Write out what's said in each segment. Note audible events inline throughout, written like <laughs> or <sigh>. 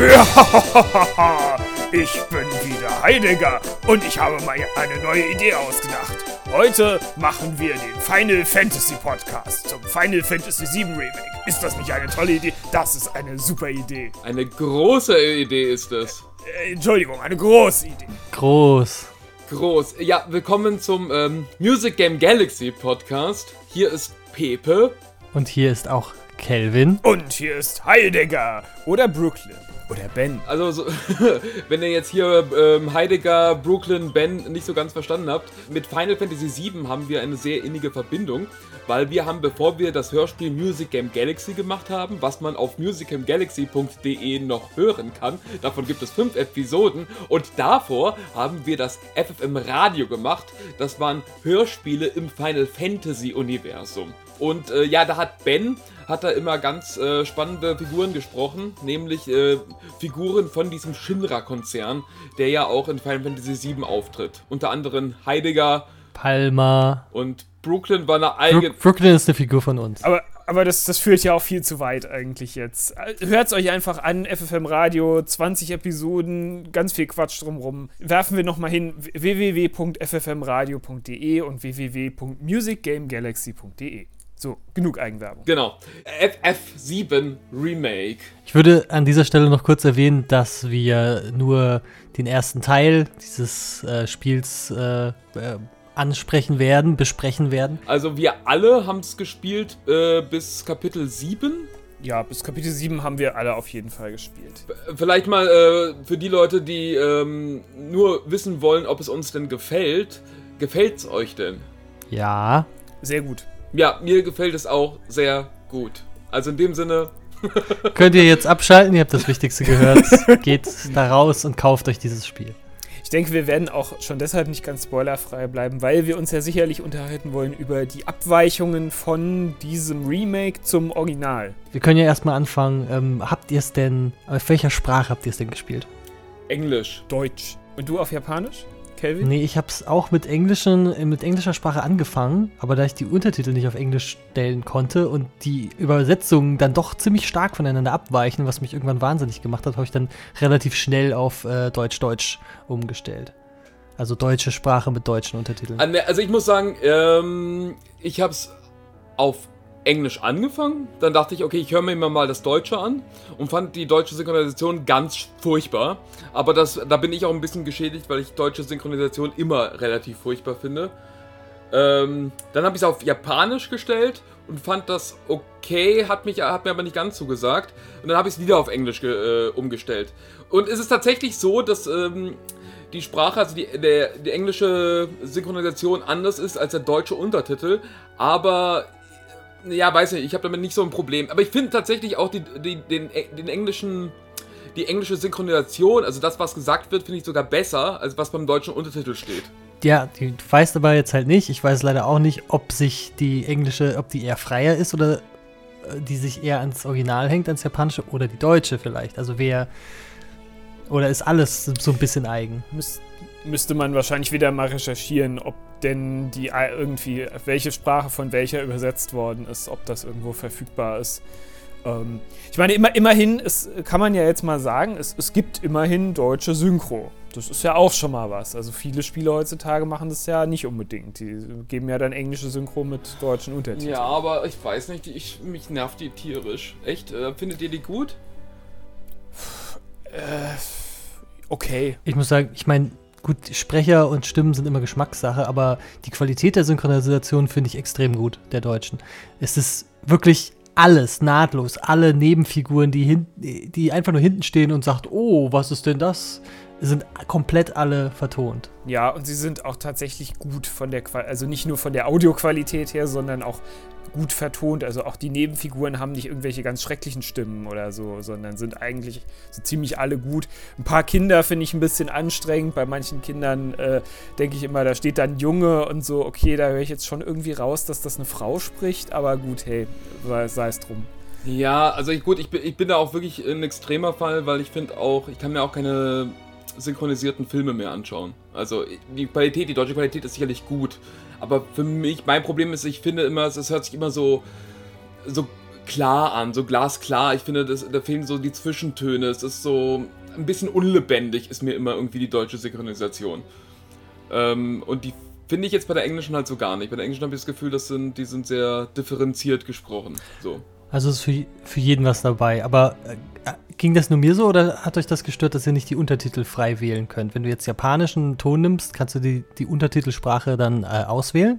Ja, <laughs> ich bin wieder Heidegger und ich habe mal eine neue Idee ausgedacht. Heute machen wir den Final Fantasy Podcast zum Final Fantasy VII Remake. Ist das nicht eine tolle Idee? Das ist eine super Idee. Eine große Idee ist es. Äh, Entschuldigung, eine große Idee. Groß. Groß. Ja, willkommen zum ähm, Music Game Galaxy Podcast. Hier ist Pepe. Und hier ist auch Kelvin. Und hier ist Heidegger oder Brooklyn oder Ben. Also, so, <laughs> wenn ihr jetzt hier ähm, Heidegger, Brooklyn, Ben nicht so ganz verstanden habt, mit Final Fantasy VII haben wir eine sehr innige Verbindung, weil wir haben, bevor wir das Hörspiel Music Game Galaxy gemacht haben, was man auf musicgamegalaxy.de noch hören kann, davon gibt es fünf Episoden und davor haben wir das FFM Radio gemacht. Das waren Hörspiele im Final Fantasy Universum. Und äh, ja, da hat Ben hat er immer ganz äh, spannende Figuren gesprochen, nämlich äh, Figuren von diesem Shinra-Konzern, der ja auch in Final Fantasy VII auftritt. Unter anderem Heidegger, Palma. Und Brooklyn war eine eigene. Brook Brooklyn ist eine Figur von uns. Aber, aber das, das führt ja auch viel zu weit eigentlich jetzt. Hört es euch einfach an, FFM Radio, 20 Episoden, ganz viel Quatsch drumrum. Werfen wir nochmal hin www.ffmradio.de und www.musicgamegalaxy.de. So, genug Eigenwerbung. Genau. FF7 Remake. Ich würde an dieser Stelle noch kurz erwähnen, dass wir nur den ersten Teil dieses äh, Spiels äh, äh, ansprechen werden, besprechen werden. Also wir alle haben es gespielt äh, bis Kapitel 7. Ja, bis Kapitel 7 haben wir alle auf jeden Fall gespielt. Vielleicht mal äh, für die Leute, die ähm, nur wissen wollen, ob es uns denn gefällt. Gefällt es euch denn? Ja. Sehr gut. Ja, mir gefällt es auch sehr gut. Also in dem Sinne. <laughs> Könnt ihr jetzt abschalten, ihr habt das Wichtigste gehört. <laughs> Geht da raus und kauft euch dieses Spiel. Ich denke, wir werden auch schon deshalb nicht ganz spoilerfrei bleiben, weil wir uns ja sicherlich unterhalten wollen über die Abweichungen von diesem Remake zum Original. Wir können ja erstmal anfangen. Ähm, habt ihr es denn, auf welcher Sprache habt ihr es denn gespielt? Englisch. Deutsch. Und du auf Japanisch? Kelvin? Nee, ich habe es auch mit, englischen, äh, mit englischer Sprache angefangen, aber da ich die Untertitel nicht auf Englisch stellen konnte und die Übersetzungen dann doch ziemlich stark voneinander abweichen, was mich irgendwann wahnsinnig gemacht hat, habe ich dann relativ schnell auf äh, Deutsch-Deutsch umgestellt. Also deutsche Sprache mit deutschen Untertiteln. Also ich muss sagen, ähm, ich habe es auf Englisch angefangen. Dann dachte ich, okay, ich höre mir mal das Deutsche an und fand die deutsche Synchronisation ganz furchtbar. Aber das, da bin ich auch ein bisschen geschädigt, weil ich deutsche Synchronisation immer relativ furchtbar finde. Ähm, dann habe ich es auf Japanisch gestellt und fand das okay, hat, mich, hat mir aber nicht ganz zugesagt. Und dann habe ich es wieder auf Englisch äh, umgestellt. Und es ist tatsächlich so, dass ähm, die Sprache, also die, der, die englische Synchronisation anders ist als der deutsche Untertitel. Aber ja, weiß nicht, ich habe damit nicht so ein Problem. Aber ich finde tatsächlich auch die, die, den, den englischen, die englische Synchronisation, also das, was gesagt wird, finde ich sogar besser, als was beim deutschen Untertitel steht. Ja, du weißt aber jetzt halt nicht, ich weiß leider auch nicht, ob sich die englische, ob die eher freier ist oder äh, die sich eher ans Original hängt, ans japanische oder die deutsche vielleicht. Also wer, oder ist alles so ein bisschen eigen? Müsste müsste man wahrscheinlich wieder mal recherchieren, ob denn die irgendwie, welche Sprache von welcher übersetzt worden ist, ob das irgendwo verfügbar ist. Ähm, ich meine, immer, immerhin, es kann man ja jetzt mal sagen, es, es gibt immerhin deutsche Synchro. Das ist ja auch schon mal was. Also viele Spiele heutzutage machen das ja nicht unbedingt. Die geben ja dann englische Synchro mit deutschen Untertiteln. Ja, aber ich weiß nicht, ich, mich nervt die tierisch. Echt? Äh, findet ihr die gut? Äh, okay. Ich muss sagen, ich meine, gut, Sprecher und Stimmen sind immer Geschmackssache, aber die Qualität der Synchronisation finde ich extrem gut, der deutschen. Es ist wirklich alles nahtlos, alle Nebenfiguren, die, hin, die einfach nur hinten stehen und sagt, oh, was ist denn das? Sind komplett alle vertont. Ja, und sie sind auch tatsächlich gut von der, Qual also nicht nur von der Audioqualität her, sondern auch gut vertont. Also auch die Nebenfiguren haben nicht irgendwelche ganz schrecklichen Stimmen oder so, sondern sind eigentlich so ziemlich alle gut. Ein paar Kinder finde ich ein bisschen anstrengend. Bei manchen Kindern äh, denke ich immer, da steht dann Junge und so, okay, da höre ich jetzt schon irgendwie raus, dass das eine Frau spricht, aber gut, hey, sei es drum. Ja, also ich, gut, ich ich bin da auch wirklich ein extremer Fall, weil ich finde auch, ich kann mir auch keine synchronisierten Filme mehr anschauen. Also die Qualität, die deutsche Qualität ist sicherlich gut. Aber für mich, mein Problem ist, ich finde immer, es hört sich immer so, so klar an, so glasklar. Ich finde, das, da fehlen so die Zwischentöne. Es ist so ein bisschen unlebendig, ist mir immer irgendwie die deutsche Synchronisation. Ähm, und die finde ich jetzt bei der englischen halt so gar nicht. Bei der englischen habe ich das Gefühl, das sind, die sind sehr differenziert gesprochen. So. Also ist für, für jeden was dabei. Aber äh, ging das nur mir so oder hat euch das gestört, dass ihr nicht die Untertitel frei wählen könnt? Wenn du jetzt japanischen Ton nimmst, kannst du die, die Untertitelsprache dann äh, auswählen?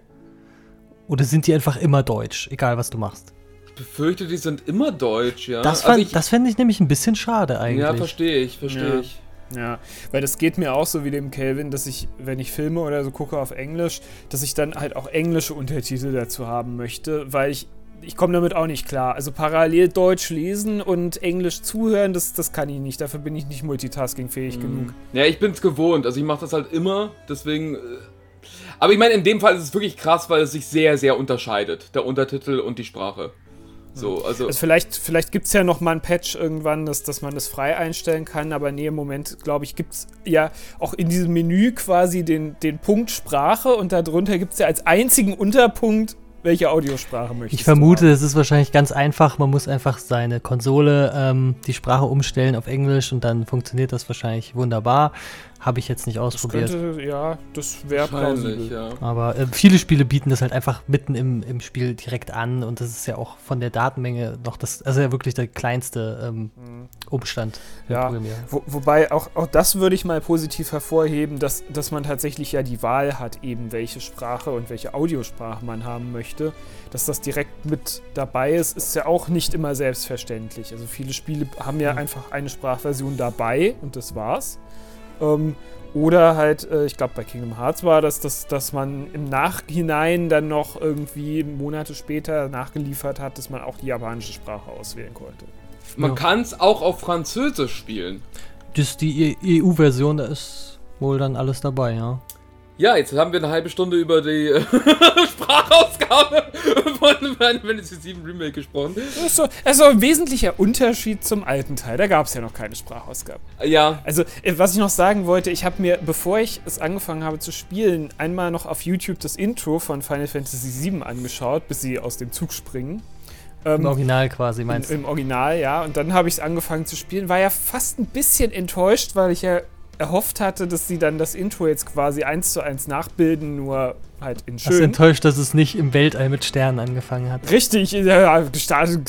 Oder sind die einfach immer deutsch, egal was du machst? Ich befürchte, die sind immer deutsch, ja. Das, fand, also das fände ich nämlich ein bisschen schade eigentlich. Ja, verstehe ich, verstehe ja. ich. Ja, weil das geht mir auch so wie dem Kelvin, dass ich, wenn ich Filme oder so gucke auf Englisch, dass ich dann halt auch englische Untertitel dazu haben möchte, weil ich ich komme damit auch nicht klar. Also parallel Deutsch lesen und Englisch zuhören, das, das kann ich nicht. Dafür bin ich nicht multitaskingfähig mm. genug. Ja, ich bin es gewohnt. Also ich mache das halt immer. Deswegen. Äh, aber ich meine, in dem Fall ist es wirklich krass, weil es sich sehr, sehr unterscheidet. Der Untertitel und die Sprache. So, also, also vielleicht, vielleicht gibt es ja noch mal ein Patch irgendwann, dass, dass man das frei einstellen kann, aber nee, im Moment, glaube ich, gibt es ja auch in diesem Menü quasi den, den Punkt Sprache und darunter gibt es ja als einzigen Unterpunkt welche Audiosprache möchtest Ich vermute, es ist wahrscheinlich ganz einfach. Man muss einfach seine Konsole ähm, die Sprache umstellen auf Englisch und dann funktioniert das wahrscheinlich wunderbar. Habe ich jetzt nicht ausprobiert. Das könnte, ja, das wäre plausibel. Ja. Aber äh, viele Spiele bieten das halt einfach mitten im, im Spiel direkt an und das ist ja auch von der Datenmenge noch das, also ja wirklich der kleinste ähm, mhm. Umstand. Ja, wo, wobei auch, auch das würde ich mal positiv hervorheben, dass, dass man tatsächlich ja die Wahl hat, eben welche Sprache und welche Audiosprache man haben möchte. Dass das direkt mit dabei ist, ist ja auch nicht immer selbstverständlich. Also viele Spiele haben ja mhm. einfach eine Sprachversion dabei und das war's. Ähm, oder halt, äh, ich glaube, bei Kingdom Hearts war das, dass, dass man im Nachhinein dann noch irgendwie Monate später nachgeliefert hat, dass man auch die japanische Sprache auswählen konnte. Man ja. kann es auch auf Französisch spielen. Das die EU-Version, da ist wohl dann alles dabei, ja. Ja, jetzt haben wir eine halbe Stunde über die äh, <laughs> Sprachausgabe von Final Fantasy VII Remake gesprochen. Das ist so, also ein wesentlicher Unterschied zum alten Teil. Da gab es ja noch keine Sprachausgabe. Ja. Also, äh, was ich noch sagen wollte, ich habe mir, bevor ich es angefangen habe zu spielen, einmal noch auf YouTube das Intro von Final Fantasy VII angeschaut, bis sie aus dem Zug springen. Ähm, Im Original quasi, meinst du? Im Original, ja. Und dann habe ich es angefangen zu spielen. War ja fast ein bisschen enttäuscht, weil ich ja erhofft hatte, dass sie dann das Intro jetzt quasi eins zu eins nachbilden, nur halt in schön. Das enttäuscht, dass es nicht im Weltall mit Sternen angefangen hat. Richtig, ja, gestartet.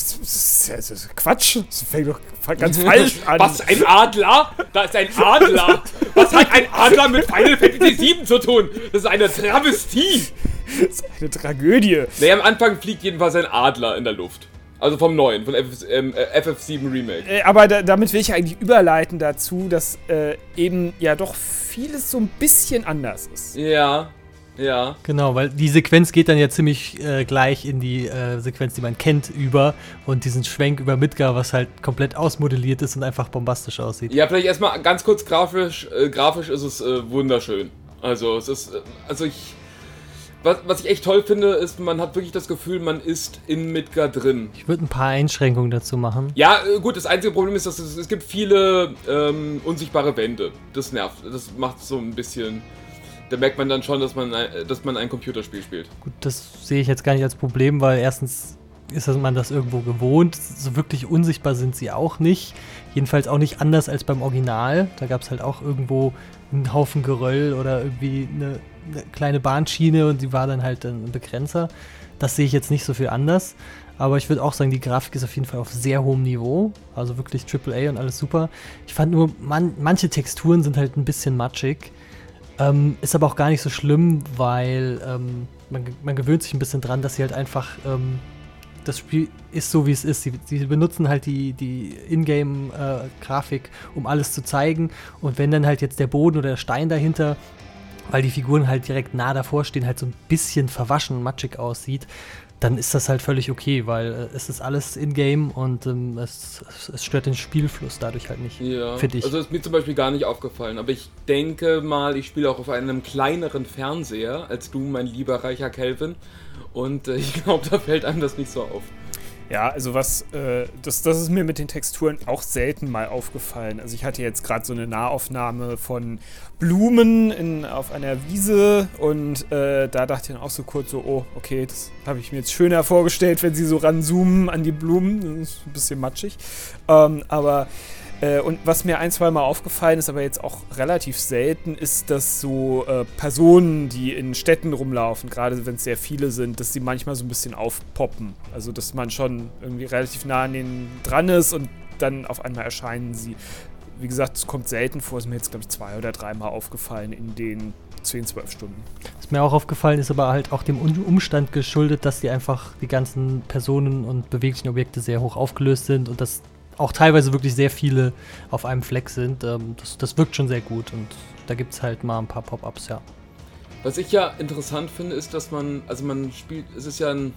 Quatsch, das fängt doch ganz <laughs> falsch an. Was, ein Adler? Da ist ein Adler. Was hat ein Adler mit Final Fantasy VII zu tun? Das ist eine Travestie. Das ist eine Tragödie. Naja, am Anfang fliegt jedenfalls ein Adler in der Luft. Also vom neuen, von FF, ähm, äh, FF7 Remake. Äh, aber da, damit will ich eigentlich überleiten dazu, dass äh, eben ja doch vieles so ein bisschen anders ist. Ja, ja. Genau, weil die Sequenz geht dann ja ziemlich äh, gleich in die äh, Sequenz, die man kennt, über und diesen Schwenk über Midgar, was halt komplett ausmodelliert ist und einfach bombastisch aussieht. Ja, vielleicht erstmal ganz kurz grafisch. Äh, grafisch ist es wunderschön. Also es ist, also ich was, was ich echt toll finde, ist, man hat wirklich das Gefühl, man ist in Midgar drin. Ich würde ein paar Einschränkungen dazu machen. Ja, äh, gut, das einzige Problem ist, dass es, es gibt viele ähm, unsichtbare Wände. Das nervt. Das macht so ein bisschen. Da merkt man dann schon, dass man, dass man ein Computerspiel spielt. Gut, das sehe ich jetzt gar nicht als Problem, weil erstens ist man das irgendwo gewohnt. So wirklich unsichtbar sind sie auch nicht. Jedenfalls auch nicht anders als beim Original. Da gab es halt auch irgendwo einen Haufen Geröll oder irgendwie eine eine kleine Bahnschiene und die war dann halt ein Begrenzer. Das sehe ich jetzt nicht so viel anders. Aber ich würde auch sagen, die Grafik ist auf jeden Fall auf sehr hohem Niveau. Also wirklich AAA und alles super. Ich fand nur, man, manche Texturen sind halt ein bisschen matschig. Ähm, ist aber auch gar nicht so schlimm, weil ähm, man, man, gewöhnt sich ein bisschen dran, dass sie halt einfach. Ähm, das Spiel ist so, wie es ist. Sie, sie benutzen halt die, die Ingame-Grafik, äh, um alles zu zeigen. Und wenn dann halt jetzt der Boden oder der Stein dahinter weil die Figuren halt direkt nah davor stehen, halt so ein bisschen verwaschen und matschig aussieht, dann ist das halt völlig okay, weil äh, es ist alles in-game und ähm, es, es, stört den Spielfluss dadurch halt nicht, ja. finde ich. Also ist mir zum Beispiel gar nicht aufgefallen, aber ich denke mal, ich spiele auch auf einem kleineren Fernseher als du, mein lieber reicher Kelvin, und äh, <laughs> ich glaube, da fällt einem das nicht so auf. Ja, also was, äh, das, das ist mir mit den Texturen auch selten mal aufgefallen. Also ich hatte jetzt gerade so eine Nahaufnahme von Blumen in, auf einer Wiese und äh, da dachte ich dann auch so kurz so, oh, okay, das habe ich mir jetzt schöner vorgestellt, wenn sie so ranzoomen an die Blumen. Das ist ein bisschen matschig. Ähm, aber äh, und was mir ein, zwei Mal aufgefallen ist, aber jetzt auch relativ selten, ist, dass so äh, Personen, die in Städten rumlaufen, gerade wenn es sehr viele sind, dass sie manchmal so ein bisschen aufpoppen. Also, dass man schon irgendwie relativ nah an denen dran ist und dann auf einmal erscheinen sie. Wie gesagt, es kommt selten vor, ist mir jetzt, glaube ich, zwei oder dreimal aufgefallen in den 10, 12 Stunden. Was mir auch aufgefallen ist, aber halt auch dem Umstand geschuldet, dass die einfach die ganzen Personen und beweglichen Objekte sehr hoch aufgelöst sind und dass auch teilweise wirklich sehr viele auf einem Fleck sind. Ähm, das, das wirkt schon sehr gut und da gibt es halt mal ein paar Pop-Ups, ja. Was ich ja interessant finde, ist, dass man, also man spielt, es ist ja ein,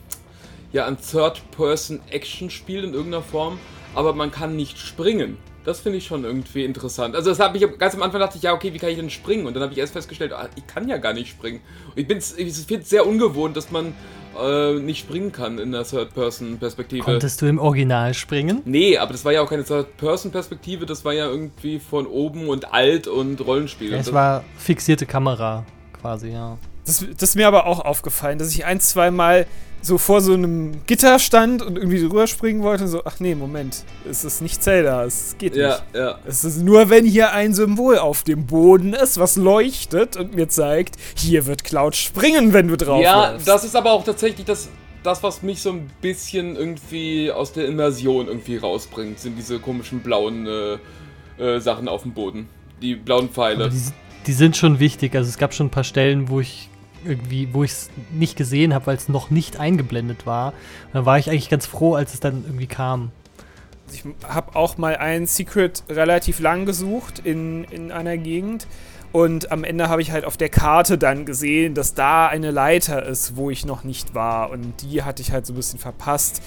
ja ein Third-Person-Action-Spiel in irgendeiner Form, aber man kann nicht springen. Das finde ich schon irgendwie interessant. Also das habe ich ganz am Anfang dachte ich, ja, okay, wie kann ich denn springen? Und dann habe ich erst festgestellt, ah, ich kann ja gar nicht springen. Und ich, ich finde es sehr ungewohnt, dass man äh, nicht springen kann in der Third-Person-Perspektive. Konntest du im Original springen? Nee, aber das war ja auch keine Third-Person-Perspektive, das war ja irgendwie von oben und alt und Rollenspiel. Ja, es war fixierte Kamera quasi, ja. Das, das, ist mir aber auch aufgefallen, dass ich ein, zwei Mal so vor so einem Gitter stand und irgendwie drüber springen wollte und so, ach nee, Moment, es ist nicht Zelda, es geht ja, nicht. Ja. Es ist nur, wenn hier ein Symbol auf dem Boden ist, was leuchtet und mir zeigt, hier wird Cloud springen, wenn du drauf Ja, läufst. das ist aber auch tatsächlich das, das, was mich so ein bisschen irgendwie aus der Immersion irgendwie rausbringt, sind diese komischen blauen äh, äh, Sachen auf dem Boden. Die blauen Pfeile. Die, die sind schon wichtig. Also es gab schon ein paar Stellen, wo ich irgendwie, wo ich es nicht gesehen habe, weil es noch nicht eingeblendet war. Und da war ich eigentlich ganz froh, als es dann irgendwie kam. Ich habe auch mal ein Secret relativ lang gesucht in, in einer Gegend. Und am Ende habe ich halt auf der Karte dann gesehen, dass da eine Leiter ist, wo ich noch nicht war. Und die hatte ich halt so ein bisschen verpasst.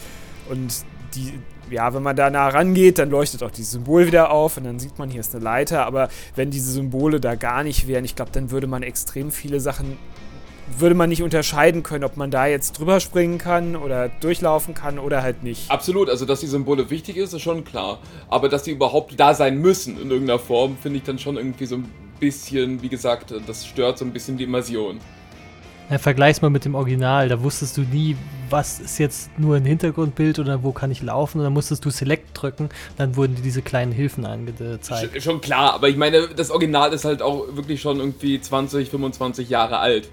Und die, ja, wenn man da nah rangeht, dann leuchtet auch dieses Symbol wieder auf und dann sieht man, hier ist eine Leiter. Aber wenn diese Symbole da gar nicht wären, ich glaube, dann würde man extrem viele Sachen würde man nicht unterscheiden können, ob man da jetzt drüber springen kann oder durchlaufen kann oder halt nicht. Absolut, also dass die Symbole wichtig ist, ist schon klar. Aber dass die überhaupt da sein müssen in irgendeiner Form, finde ich dann schon irgendwie so ein bisschen, wie gesagt, das stört so ein bisschen die Immersion. Ja, vergleich's mal mit dem Original. Da wusstest du nie, was ist jetzt nur ein Hintergrundbild oder wo kann ich laufen. Und dann musstest du Select drücken. Dann wurden dir diese kleinen Hilfen angezeigt. Sch schon klar, aber ich meine, das Original ist halt auch wirklich schon irgendwie 20, 25 Jahre alt.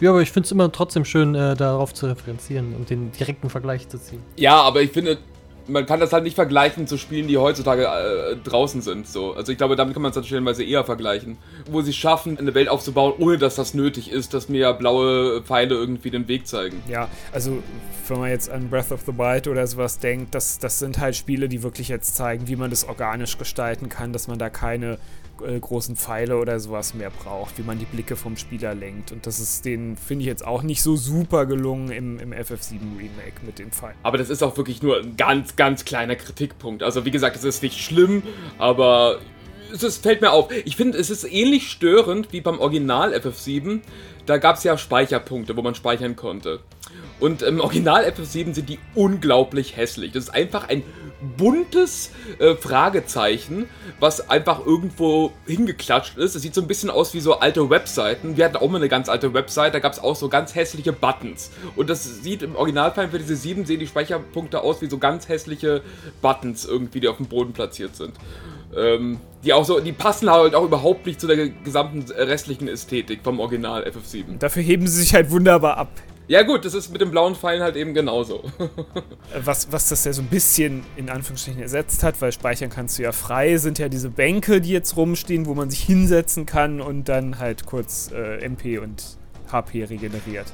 Ja, aber ich finde es immer trotzdem schön, äh, darauf zu referenzieren und den direkten Vergleich zu ziehen. Ja, aber ich finde, man kann das halt nicht vergleichen zu Spielen, die heutzutage äh, draußen sind. So. Also ich glaube, damit kann man es dann stellenweise eher vergleichen. Wo sie schaffen, eine Welt aufzubauen, ohne dass das nötig ist, dass mir blaue Pfeile irgendwie den Weg zeigen. Ja, also wenn man jetzt an Breath of the Wild oder sowas denkt, das, das sind halt Spiele, die wirklich jetzt zeigen, wie man das organisch gestalten kann, dass man da keine äh, großen Pfeile oder sowas mehr braucht, wie man die Blicke vom Spieler lenkt. Und das ist den, finde ich jetzt auch nicht so super gelungen im, im FF7 Remake mit den Pfeilen. Aber das ist auch wirklich nur ein ganz, ganz kleiner Kritikpunkt. Also wie gesagt, es ist nicht schlimm, aber es ist, fällt mir auf. Ich finde, es ist ähnlich störend wie beim Original FF7. Da gab es ja Speicherpunkte, wo man speichern konnte. Und im Original FF7 sind die unglaublich hässlich. Das ist einfach ein buntes äh, Fragezeichen, was einfach irgendwo hingeklatscht ist. Es sieht so ein bisschen aus wie so alte Webseiten. Wir hatten auch mal eine ganz alte Website, da gab es auch so ganz hässliche Buttons. Und das sieht im Original Final Fantasy 7 sehen die Speicherpunkte aus wie so ganz hässliche Buttons irgendwie, die auf dem Boden platziert sind. Ähm, die auch so, die passen halt auch überhaupt nicht zu der gesamten restlichen Ästhetik vom Original FF7. Dafür heben sie sich halt wunderbar ab. Ja gut, das ist mit dem blauen Pfeilen halt eben genauso. was, was das ja so ein bisschen in Anführungsstrichen ersetzt hat, weil speichern kannst du ja frei, sind ja diese Bänke, die jetzt rumstehen, wo man sich hinsetzen kann und dann halt kurz äh, MP und HP regeneriert.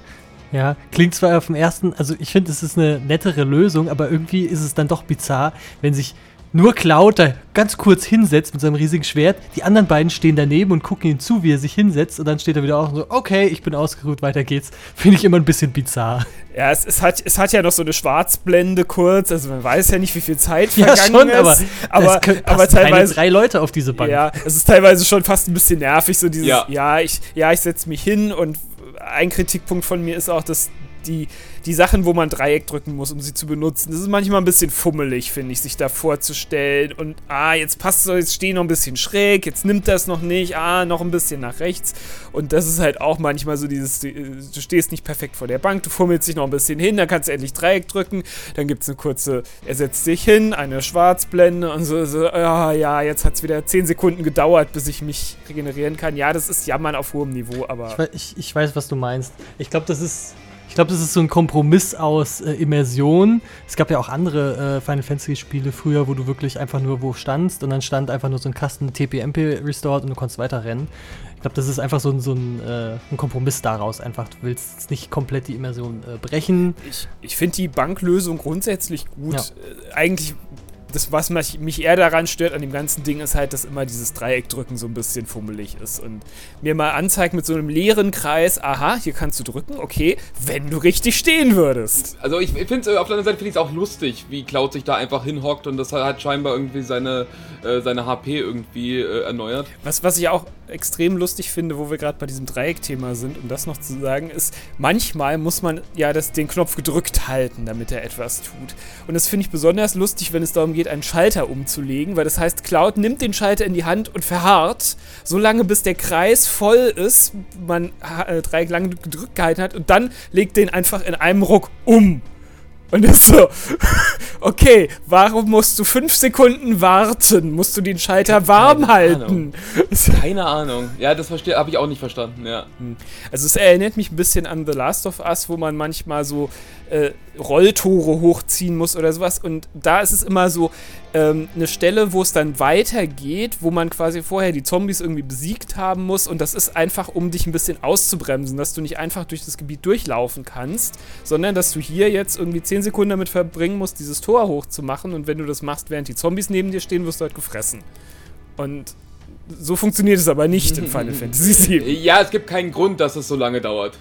Ja, klingt zwar auf dem ersten, also ich finde, es ist eine nettere Lösung, aber irgendwie ist es dann doch bizarr, wenn sich nur Cloud da ganz kurz hinsetzt mit seinem riesigen Schwert. Die anderen beiden stehen daneben und gucken ihm zu, wie er sich hinsetzt. Und dann steht er wieder auch so, okay, ich bin ausgeruht, weiter geht's. Finde ich immer ein bisschen bizarr. Ja, es, es, hat, es hat ja noch so eine Schwarzblende kurz. Also man weiß ja nicht, wie viel Zeit vergangen ja, schon, ist. Aber, aber, aber teilweise drei Leute auf diese Bank. Ja, es ist teilweise schon fast ein bisschen nervig, so dieses, ja, ja ich, ja, ich setze mich hin und ein Kritikpunkt von mir ist auch, dass die, die Sachen, wo man Dreieck drücken muss, um sie zu benutzen, das ist manchmal ein bisschen fummelig, finde ich, sich da vorzustellen. Und ah, jetzt passt so, jetzt stehen noch ein bisschen schräg, jetzt nimmt das noch nicht, ah, noch ein bisschen nach rechts. Und das ist halt auch manchmal so dieses, du, du stehst nicht perfekt vor der Bank, du fummelst dich noch ein bisschen hin, dann kannst du endlich Dreieck drücken, dann gibt es eine kurze, er setzt sich hin, eine Schwarzblende und so, so ah, ja, jetzt hat es wieder 10 Sekunden gedauert, bis ich mich regenerieren kann. Ja, das ist Jammern auf hohem Niveau, aber. Ich, ich, ich weiß, was du meinst. Ich glaube, das ist. Ich glaube, das ist so ein Kompromiss aus äh, Immersion. Es gab ja auch andere äh, Final Fantasy-Spiele früher, wo du wirklich einfach nur wo standst und dann stand einfach nur so ein Kasten TPMP restored und du konntest weiter rennen. Ich glaube, das ist einfach so ein, so ein, äh, ein, Kompromiss daraus. Einfach, du willst nicht komplett die Immersion äh, brechen. Ich, ich finde die Banklösung grundsätzlich gut. Ja. Äh, eigentlich das, was mich eher daran stört an dem ganzen Ding, ist halt, dass immer dieses Dreieckdrücken so ein bisschen fummelig ist. Und mir mal anzeigt mit so einem leeren Kreis, aha, hier kannst du drücken, okay, wenn du richtig stehen würdest. Also ich, ich finde es auf der anderen Seite finde ich es auch lustig, wie Cloud sich da einfach hinhockt und das hat scheinbar irgendwie seine, äh, seine HP irgendwie äh, erneuert. Was, was ich auch extrem lustig finde, wo wir gerade bei diesem Dreieckthema sind, um das noch zu sagen, ist, manchmal muss man ja das, den Knopf gedrückt halten, damit er etwas tut. Und das finde ich besonders lustig, wenn es darum geht, geht, einen Schalter umzulegen, weil das heißt, Cloud nimmt den Schalter in die Hand und verharrt, so lange bis der Kreis voll ist, man äh, drei lange gedrückt gehalten hat und dann legt den einfach in einem Ruck um. Und ist so, <laughs> okay, warum musst du fünf Sekunden warten? Musst du den Schalter warm Keine halten? Ahnung. Keine Ahnung. Ja, das habe ich auch nicht verstanden, ja. Hm. Also es erinnert mich ein bisschen an The Last of Us, wo man manchmal so äh, Rolltore hochziehen muss oder sowas. Und da ist es immer so ähm, eine Stelle, wo es dann weitergeht, wo man quasi vorher die Zombies irgendwie besiegt haben muss. Und das ist einfach, um dich ein bisschen auszubremsen, dass du nicht einfach durch das Gebiet durchlaufen kannst, sondern dass du hier jetzt irgendwie 10 Sekunden damit verbringen musst, dieses Tor hochzumachen. Und wenn du das machst, während die Zombies neben dir stehen, wirst du halt gefressen. Und so funktioniert es aber nicht in Final <laughs> Fantasy VII. Ja, es gibt keinen Grund, dass es so lange dauert.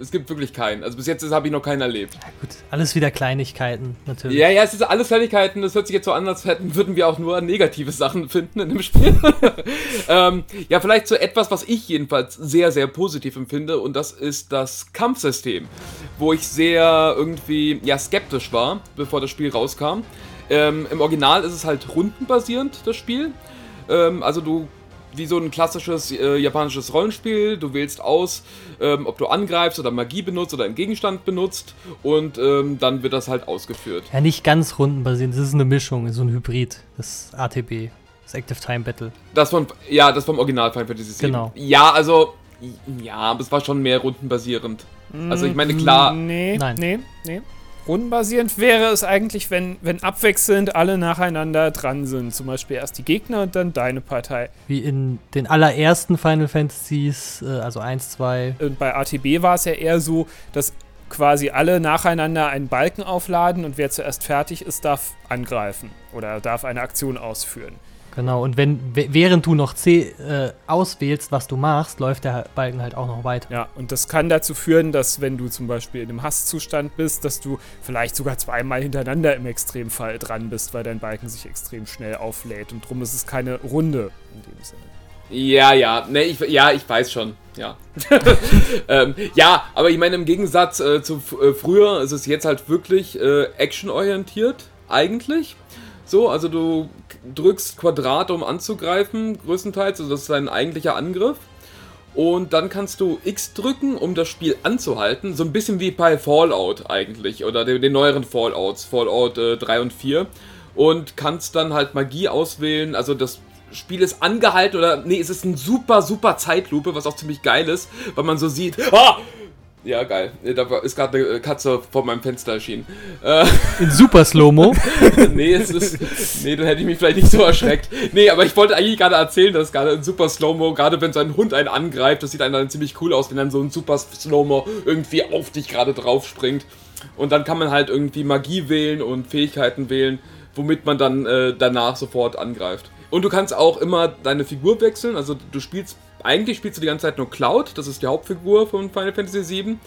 Es gibt wirklich keinen. Also bis jetzt habe ich noch keinen erlebt. Ja, gut, alles wieder Kleinigkeiten, natürlich. Ja, ja, es ist alles Kleinigkeiten. Das hört sich jetzt so an, als hätten, würden wir auch nur negative Sachen finden in dem Spiel. <laughs> ähm, ja, vielleicht so etwas, was ich jedenfalls sehr, sehr positiv empfinde. Und das ist das Kampfsystem. Wo ich sehr irgendwie, ja, skeptisch war, bevor das Spiel rauskam. Ähm, Im Original ist es halt rundenbasierend, das Spiel. Ähm, also du wie so ein klassisches äh, japanisches Rollenspiel. Du wählst aus, ähm, ob du angreifst oder Magie benutzt oder einen Gegenstand benutzt und ähm, dann wird das halt ausgeführt. Ja, nicht ganz rundenbasierend, das ist eine Mischung, so ein Hybrid, das ATB, das Active Time Battle. Das von, ja, das vom Original Final Fantasy VII. Genau. Ja, also, ja, aber es war schon mehr rundenbasierend. Also ich meine, klar. Nee, Nein. nee, nee. Rundenbasierend wäre es eigentlich, wenn, wenn abwechselnd alle nacheinander dran sind. Zum Beispiel erst die Gegner und dann deine Partei. Wie in den allerersten Final Fantasies, äh, also 1, 2. Und bei ATB war es ja eher so, dass quasi alle nacheinander einen Balken aufladen und wer zuerst fertig ist, darf angreifen oder darf eine Aktion ausführen. Genau, und wenn, während du noch C äh, auswählst, was du machst, läuft der Balken halt auch noch weiter. Ja, und das kann dazu führen, dass wenn du zum Beispiel in einem Hasszustand bist, dass du vielleicht sogar zweimal hintereinander im Extremfall dran bist, weil dein Balken sich extrem schnell auflädt. Und darum ist es keine Runde in dem Sinne. Ja, ja, ne, ich, ja, ich weiß schon, ja. <laughs> ähm, ja, aber ich meine, im Gegensatz äh, zu äh, früher ist es jetzt halt wirklich äh, actionorientiert, eigentlich. So, also du drückst Quadrat, um anzugreifen, größtenteils, also das ist dein eigentlicher Angriff. Und dann kannst du X drücken, um das Spiel anzuhalten. So ein bisschen wie bei Fallout eigentlich. Oder den, den neueren Fallouts, Fallout äh, 3 und 4. Und kannst dann halt Magie auswählen. Also das Spiel ist angehalten oder. Nee, es ist ein super, super Zeitlupe, was auch ziemlich geil ist, weil man so sieht. Ah! Ja, geil. Da ist gerade eine Katze vor meinem Fenster erschienen. Äh, In super Slow-Mo? <laughs> nee, es ist, nee, dann hätte ich mich vielleicht nicht so erschreckt. Nee, aber ich wollte eigentlich gerade erzählen, dass gerade in super Slow-Mo, gerade wenn so ein Hund einen angreift, das sieht einem dann ziemlich cool aus, wenn dann so ein super Slow-Mo irgendwie auf dich gerade drauf springt. Und dann kann man halt irgendwie Magie wählen und Fähigkeiten wählen, womit man dann äh, danach sofort angreift. Und du kannst auch immer deine Figur wechseln, also du spielst eigentlich spielst du die ganze Zeit nur Cloud, das ist die Hauptfigur von Final Fantasy VII.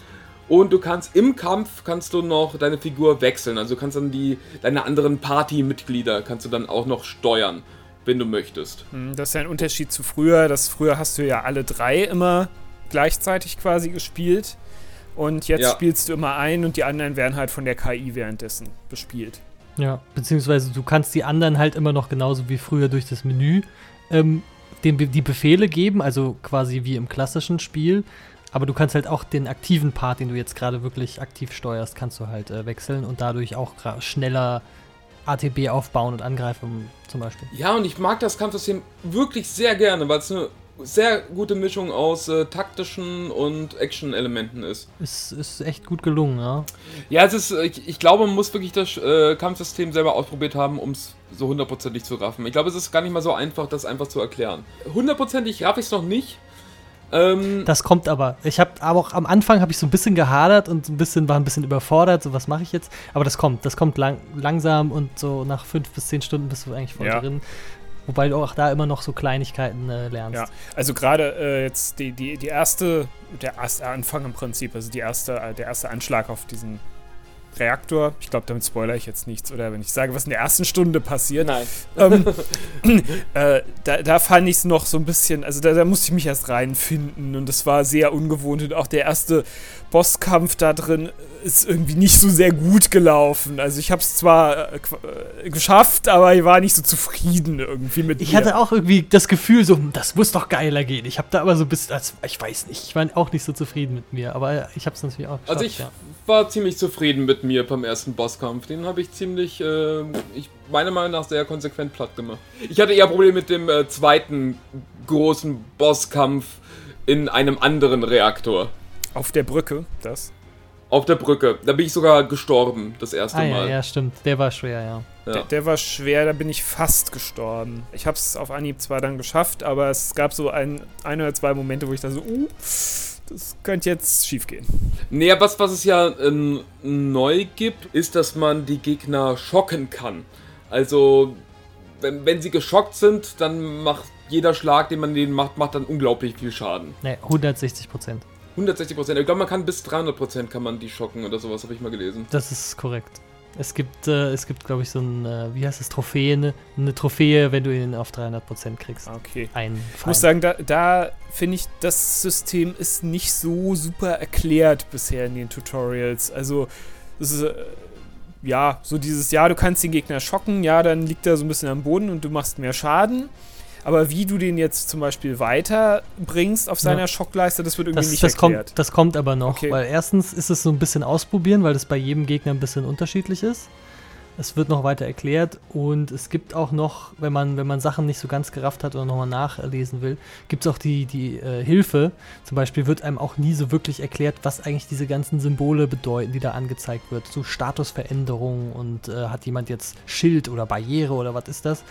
Und du kannst im Kampf kannst du noch deine Figur wechseln. Also du kannst dann die deine anderen Partymitglieder kannst du dann auch noch steuern, wenn du möchtest. Hm, das ist ja ein Unterschied zu früher. Das früher hast du ja alle drei immer gleichzeitig quasi gespielt. Und jetzt Ja. spielst du immer ein und die anderen werden halt von der KI währenddessen bespielt. Ja, beziehungsweise du kannst die anderen halt immer noch genauso wie früher durch das Menü ähm, Be- die Befehle geben, also quasi wie im klassischen Spiel. Aber du kannst halt auch den aktiven Part, den du jetzt gerade wirklich aktiv steuerst, kannst du halt äh, wechseln und dadurch auch schneller ATB aufbauen und angreifen zum Beispiel. Ja, und ich mag das Kampfsystem wirklich sehr gerne, weil es eine sehr gute Mischung aus äh, taktischen und Action-Elementen ist. Ist, ist echt gut gelungen, ja. Ja, es ist, ich, ich glaube, man muss wirklich das äh, Kampfsystem selber ausprobiert haben, um es so hundertprozentig zu raffen. Ich glaube, es ist gar nicht mal so einfach, das einfach zu erklären. Hundertprozentig raff ich es noch nicht. Ähm, Das kommt aber. Ich habe aber auch am Anfang habe ich so ein bisschen gehadert und so ein bisschen war ein bisschen überfordert, so was mache ich jetzt? Aber das kommt, das kommt lang, langsam und so nach fünf bis zehn Stunden bist du eigentlich voll Ja. drin. Wobei du auch da immer noch so Kleinigkeiten äh, lernst. Ja, also gerade äh, jetzt die, die, die erste, der erste Anfang im Prinzip, also die erste, äh, der erste Anschlag auf diesen Reaktor. Ich glaube, damit spoilere ich jetzt nichts, oder wenn ich sage, was in der ersten Stunde passiert. nein. ähm, <laughs> <clears throat> äh, da, da fand ich es noch so ein bisschen, also da, da musste ich mich erst reinfinden und das war sehr ungewohnt und auch der erste Bosskampf da drin ist irgendwie nicht so sehr gut gelaufen. Also ich habe es zwar äh, äh, geschafft, aber ich war nicht so zufrieden irgendwie mit Ich mir. hatte auch irgendwie das Gefühl, so, hm, das muss doch geiler gehen. Ich habe da aber so ein bisschen, als, ich weiß nicht, ich war auch nicht so zufrieden mit mir, aber ich habe es natürlich auch geschafft, Also ich ja. War ziemlich zufrieden mit mir beim ersten Bosskampf. Den habe ich ziemlich, äh, ich meiner Meinung nach sehr konsequent platt gemacht. Ich hatte eher Probleme mit dem äh, zweiten großen Bosskampf in einem anderen Reaktor. Auf der Brücke, das. Auf der Brücke. Da bin ich sogar gestorben, das erste Ah ja, Mal. ja, stimmt. Der war schwer, ja. Ja. Der, der war schwer, da bin ich fast gestorben. Ich habe es auf Anhieb zwar dann geschafft, aber es gab so ein, ein oder zwei Momente, wo ich da so, uh, das könnte jetzt schief gehen. Naja, was, was es ja ähm, neu gibt, ist, dass man die Gegner schocken kann. Also, wenn, wenn sie geschockt sind, dann macht jeder Schlag, den man denen macht, macht dann unglaublich viel Schaden. Ne, 160 Prozent. 160 Prozent. Ich glaube, man kann bis 300 Prozent kann man die schocken oder sowas, habe ich mal gelesen. Das ist korrekt. Es gibt, äh, es gibt, glaube ich, so ein, äh, wie heißt das, Trophäe, ne? eine Trophäe, wenn du ihn auf 300 Prozent kriegst. Okay. Ein Ich muss sagen, da, da finde ich, das System ist nicht so super erklärt bisher in den Tutorials. Also, das ist, äh, ja, so dieses, ja, du kannst den Gegner schocken, ja, dann liegt er so ein bisschen am Boden und du machst mehr Schaden. Aber wie du den jetzt zum Beispiel weiterbringst auf seiner Ja. Schockleiste, das wird irgendwie Das, nicht das, erklärt. kommt, das kommt aber noch, Okay. weil erstens ist es so ein bisschen ausprobieren, weil das bei jedem Gegner ein bisschen unterschiedlich ist. Es wird noch weiter erklärt und es gibt auch noch, wenn man, wenn man Sachen nicht so ganz gerafft hat oder nochmal nachlesen will, gibt es auch die, die äh, Hilfe. Zum Beispiel wird einem auch nie so wirklich erklärt, was eigentlich diese ganzen Symbole bedeuten, die da angezeigt wird. So Statusveränderungen und äh, hat jemand jetzt Schild oder Barriere oder was ist das?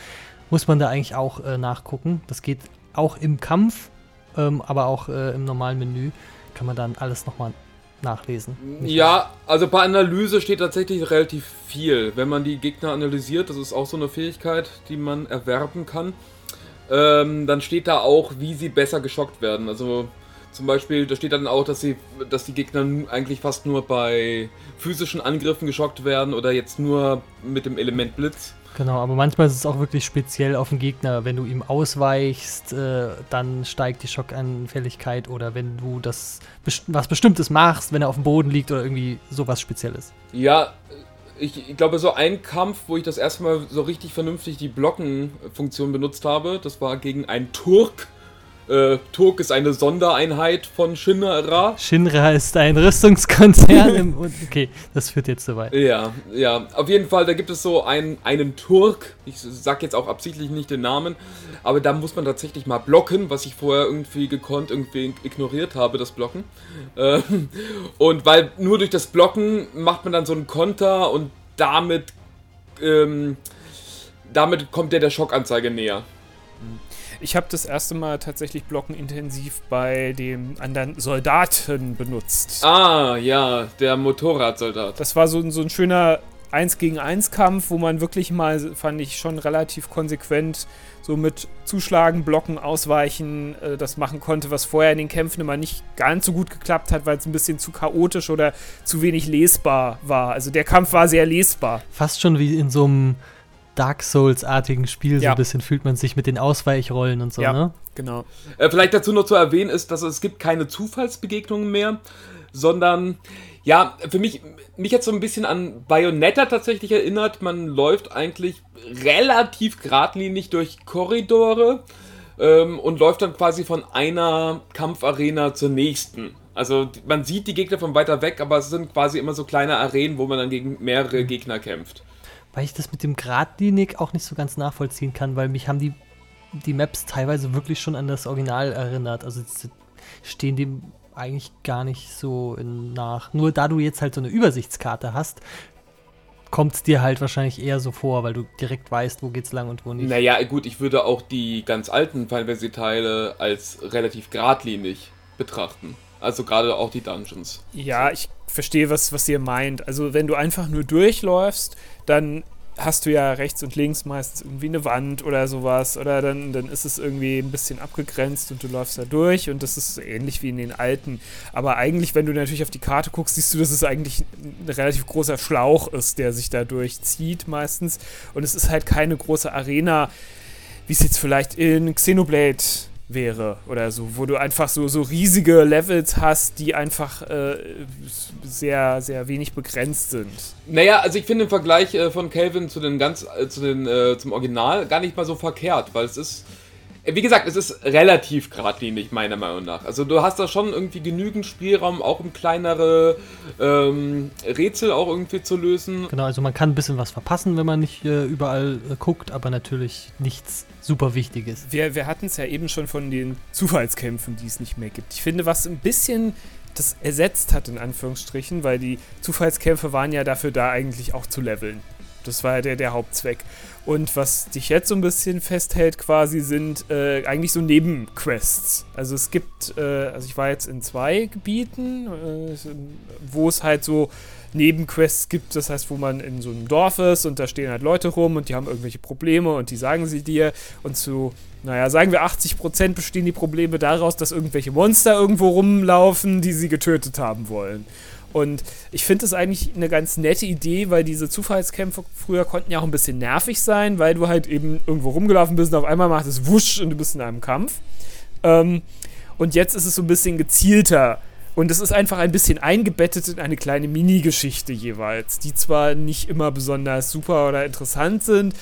Muss man da eigentlich auch äh, nachgucken. Das geht auch im Kampf, ähm, aber auch äh, im normalen Menü kann man dann alles nochmal nachlesen. Nicht Ja, also bei Analyse steht tatsächlich relativ viel. Wenn man die Gegner analysiert, das ist auch so eine Fähigkeit, die man erwerben kann, ähm, dann steht da auch, wie sie besser geschockt werden. Also zum Beispiel, da steht dann auch, dass, sie, dass die Gegner eigentlich fast nur bei physischen Angriffen geschockt werden oder jetzt nur mit dem Element Blitz. Genau, aber manchmal ist es auch wirklich speziell auf den Gegner. Wenn du ihm ausweichst, äh, dann steigt die Schockanfälligkeit oder wenn du das was Bestimmtes machst, wenn er auf dem Boden liegt oder irgendwie sowas Spezielles. Ja, ich, ich glaube, so ein Kampf, wo ich das erste Mal so richtig vernünftig die Blockenfunktion benutzt habe, das war gegen einen Turk. Äh, Turk ist eine Sondereinheit von Shinra. Shinra ist ein Rüstungskonzern. okay, das führt jetzt zu weit. Ja, ja, auf jeden Fall, da gibt es so einen, einen Turk, ich sag jetzt auch absichtlich nicht den Namen, aber da muss man tatsächlich mal blocken, was ich vorher irgendwie gekonnt, irgendwie ignoriert habe, das Blocken. Ähm, und weil nur durch das Blocken macht man dann so einen Konter und damit, ähm, damit kommt der der Schockanzeige näher. Ich habe das erste Mal tatsächlich Blocken intensiv bei dem anderen Soldaten benutzt. Ah, ja, der Motorradsoldat. Das war so, ein- so ein schöner 1 gegen 1 Kampf, wo man wirklich mal, fand ich, schon relativ konsequent so mit Zuschlagen, Blocken, Ausweichen äh, das machen konnte, was vorher in den Kämpfen immer nicht ganz so gut geklappt hat, weil es ein bisschen zu chaotisch oder zu wenig lesbar war. Also der Kampf war sehr lesbar. Fast schon wie in so einem Dark Souls-artigen Spiel, so Ja. ein bisschen fühlt man sich mit den Ausweichrollen und so, Ja. ne? Genau. Äh, vielleicht dazu noch zu erwähnen ist, dass es gibt keine Zufallsbegegnungen mehr, sondern ja, für mich, mich hat so ein bisschen an Bayonetta tatsächlich erinnert. Man läuft eigentlich relativ geradlinig durch Korridore ähm, und läuft dann quasi von einer Kampfarena zur nächsten. Also man sieht die Gegner von weiter weg, aber es sind quasi immer so kleine Arenen, wo man dann gegen mehrere Gegner kämpft. Weil ich das mit dem geradlinig auch nicht so ganz nachvollziehen kann, weil mich haben die, die Maps teilweise wirklich schon an das Original erinnert. Also stehen dem eigentlich gar nicht so nach. Nur da du jetzt halt so eine Übersichtskarte hast, kommt es dir halt wahrscheinlich eher so vor, weil du direkt weißt, wo geht's lang und wo nicht. Naja, gut, ich würde auch die ganz alten Final Fantasy Teile als relativ geradlinig betrachten. Also gerade auch die Dungeons. Ja, ich verstehe, was, was ihr meint. Also wenn du einfach nur durchläufst, dann hast du ja rechts und links meistens irgendwie eine Wand oder sowas oder dann, dann ist es irgendwie ein bisschen abgegrenzt und du läufst da durch und das ist ähnlich wie in den alten. Aber eigentlich, wenn du natürlich auf die Karte guckst, siehst du, dass es eigentlich ein relativ großer Schlauch ist, der sich da durchzieht meistens und es ist halt keine große Arena, wie es jetzt vielleicht in Xenoblade wäre oder so, wo du einfach so, so riesige Levels hast, die einfach äh, sehr, sehr wenig begrenzt sind. Naja, also ich finde den Vergleich äh, von Calvin zu den ganz, äh, zu den, äh, zum Original gar nicht mal so verkehrt, weil es ist wie gesagt, es ist relativ geradlinig, meiner Meinung nach. Also du hast da schon irgendwie genügend Spielraum, auch um kleinere ähm, Rätsel auch irgendwie zu lösen. Genau, also man kann ein bisschen was verpassen, wenn man nicht äh, überall äh, guckt, aber natürlich nichts super Wichtiges. Wir, wir hatten es ja eben schon von den Zufallskämpfen, die es nicht mehr gibt. Ich finde, was ein bisschen das ersetzt hat, in Anführungsstrichen, weil die Zufallskämpfe waren ja dafür da, eigentlich auch zu leveln. Das war ja der, der Hauptzweck. Und was dich jetzt so ein bisschen festhält quasi sind äh, eigentlich so Nebenquests. Also es gibt, äh, also ich war jetzt in zwei Gebieten, äh, wo es halt so Nebenquests gibt, das heißt, wo man in so einem Dorf ist und da stehen halt Leute rum und die haben irgendwelche Probleme und die sagen sie dir und zu, naja, sagen wir 80% bestehen die Probleme daraus, dass irgendwelche Monster irgendwo rumlaufen, die sie getötet haben wollen. Und ich finde es eigentlich eine ganz nette Idee, weil diese Zufallskämpfe früher konnten ja auch ein bisschen nervig sein, weil du halt eben irgendwo rumgelaufen bist und auf einmal macht es wusch und du bist in einem Kampf. Ähm, und jetzt ist es so ein bisschen gezielter. Und es ist einfach ein bisschen eingebettet in eine kleine Mini-Geschichte jeweils, die zwar nicht immer besonders super oder interessant sind,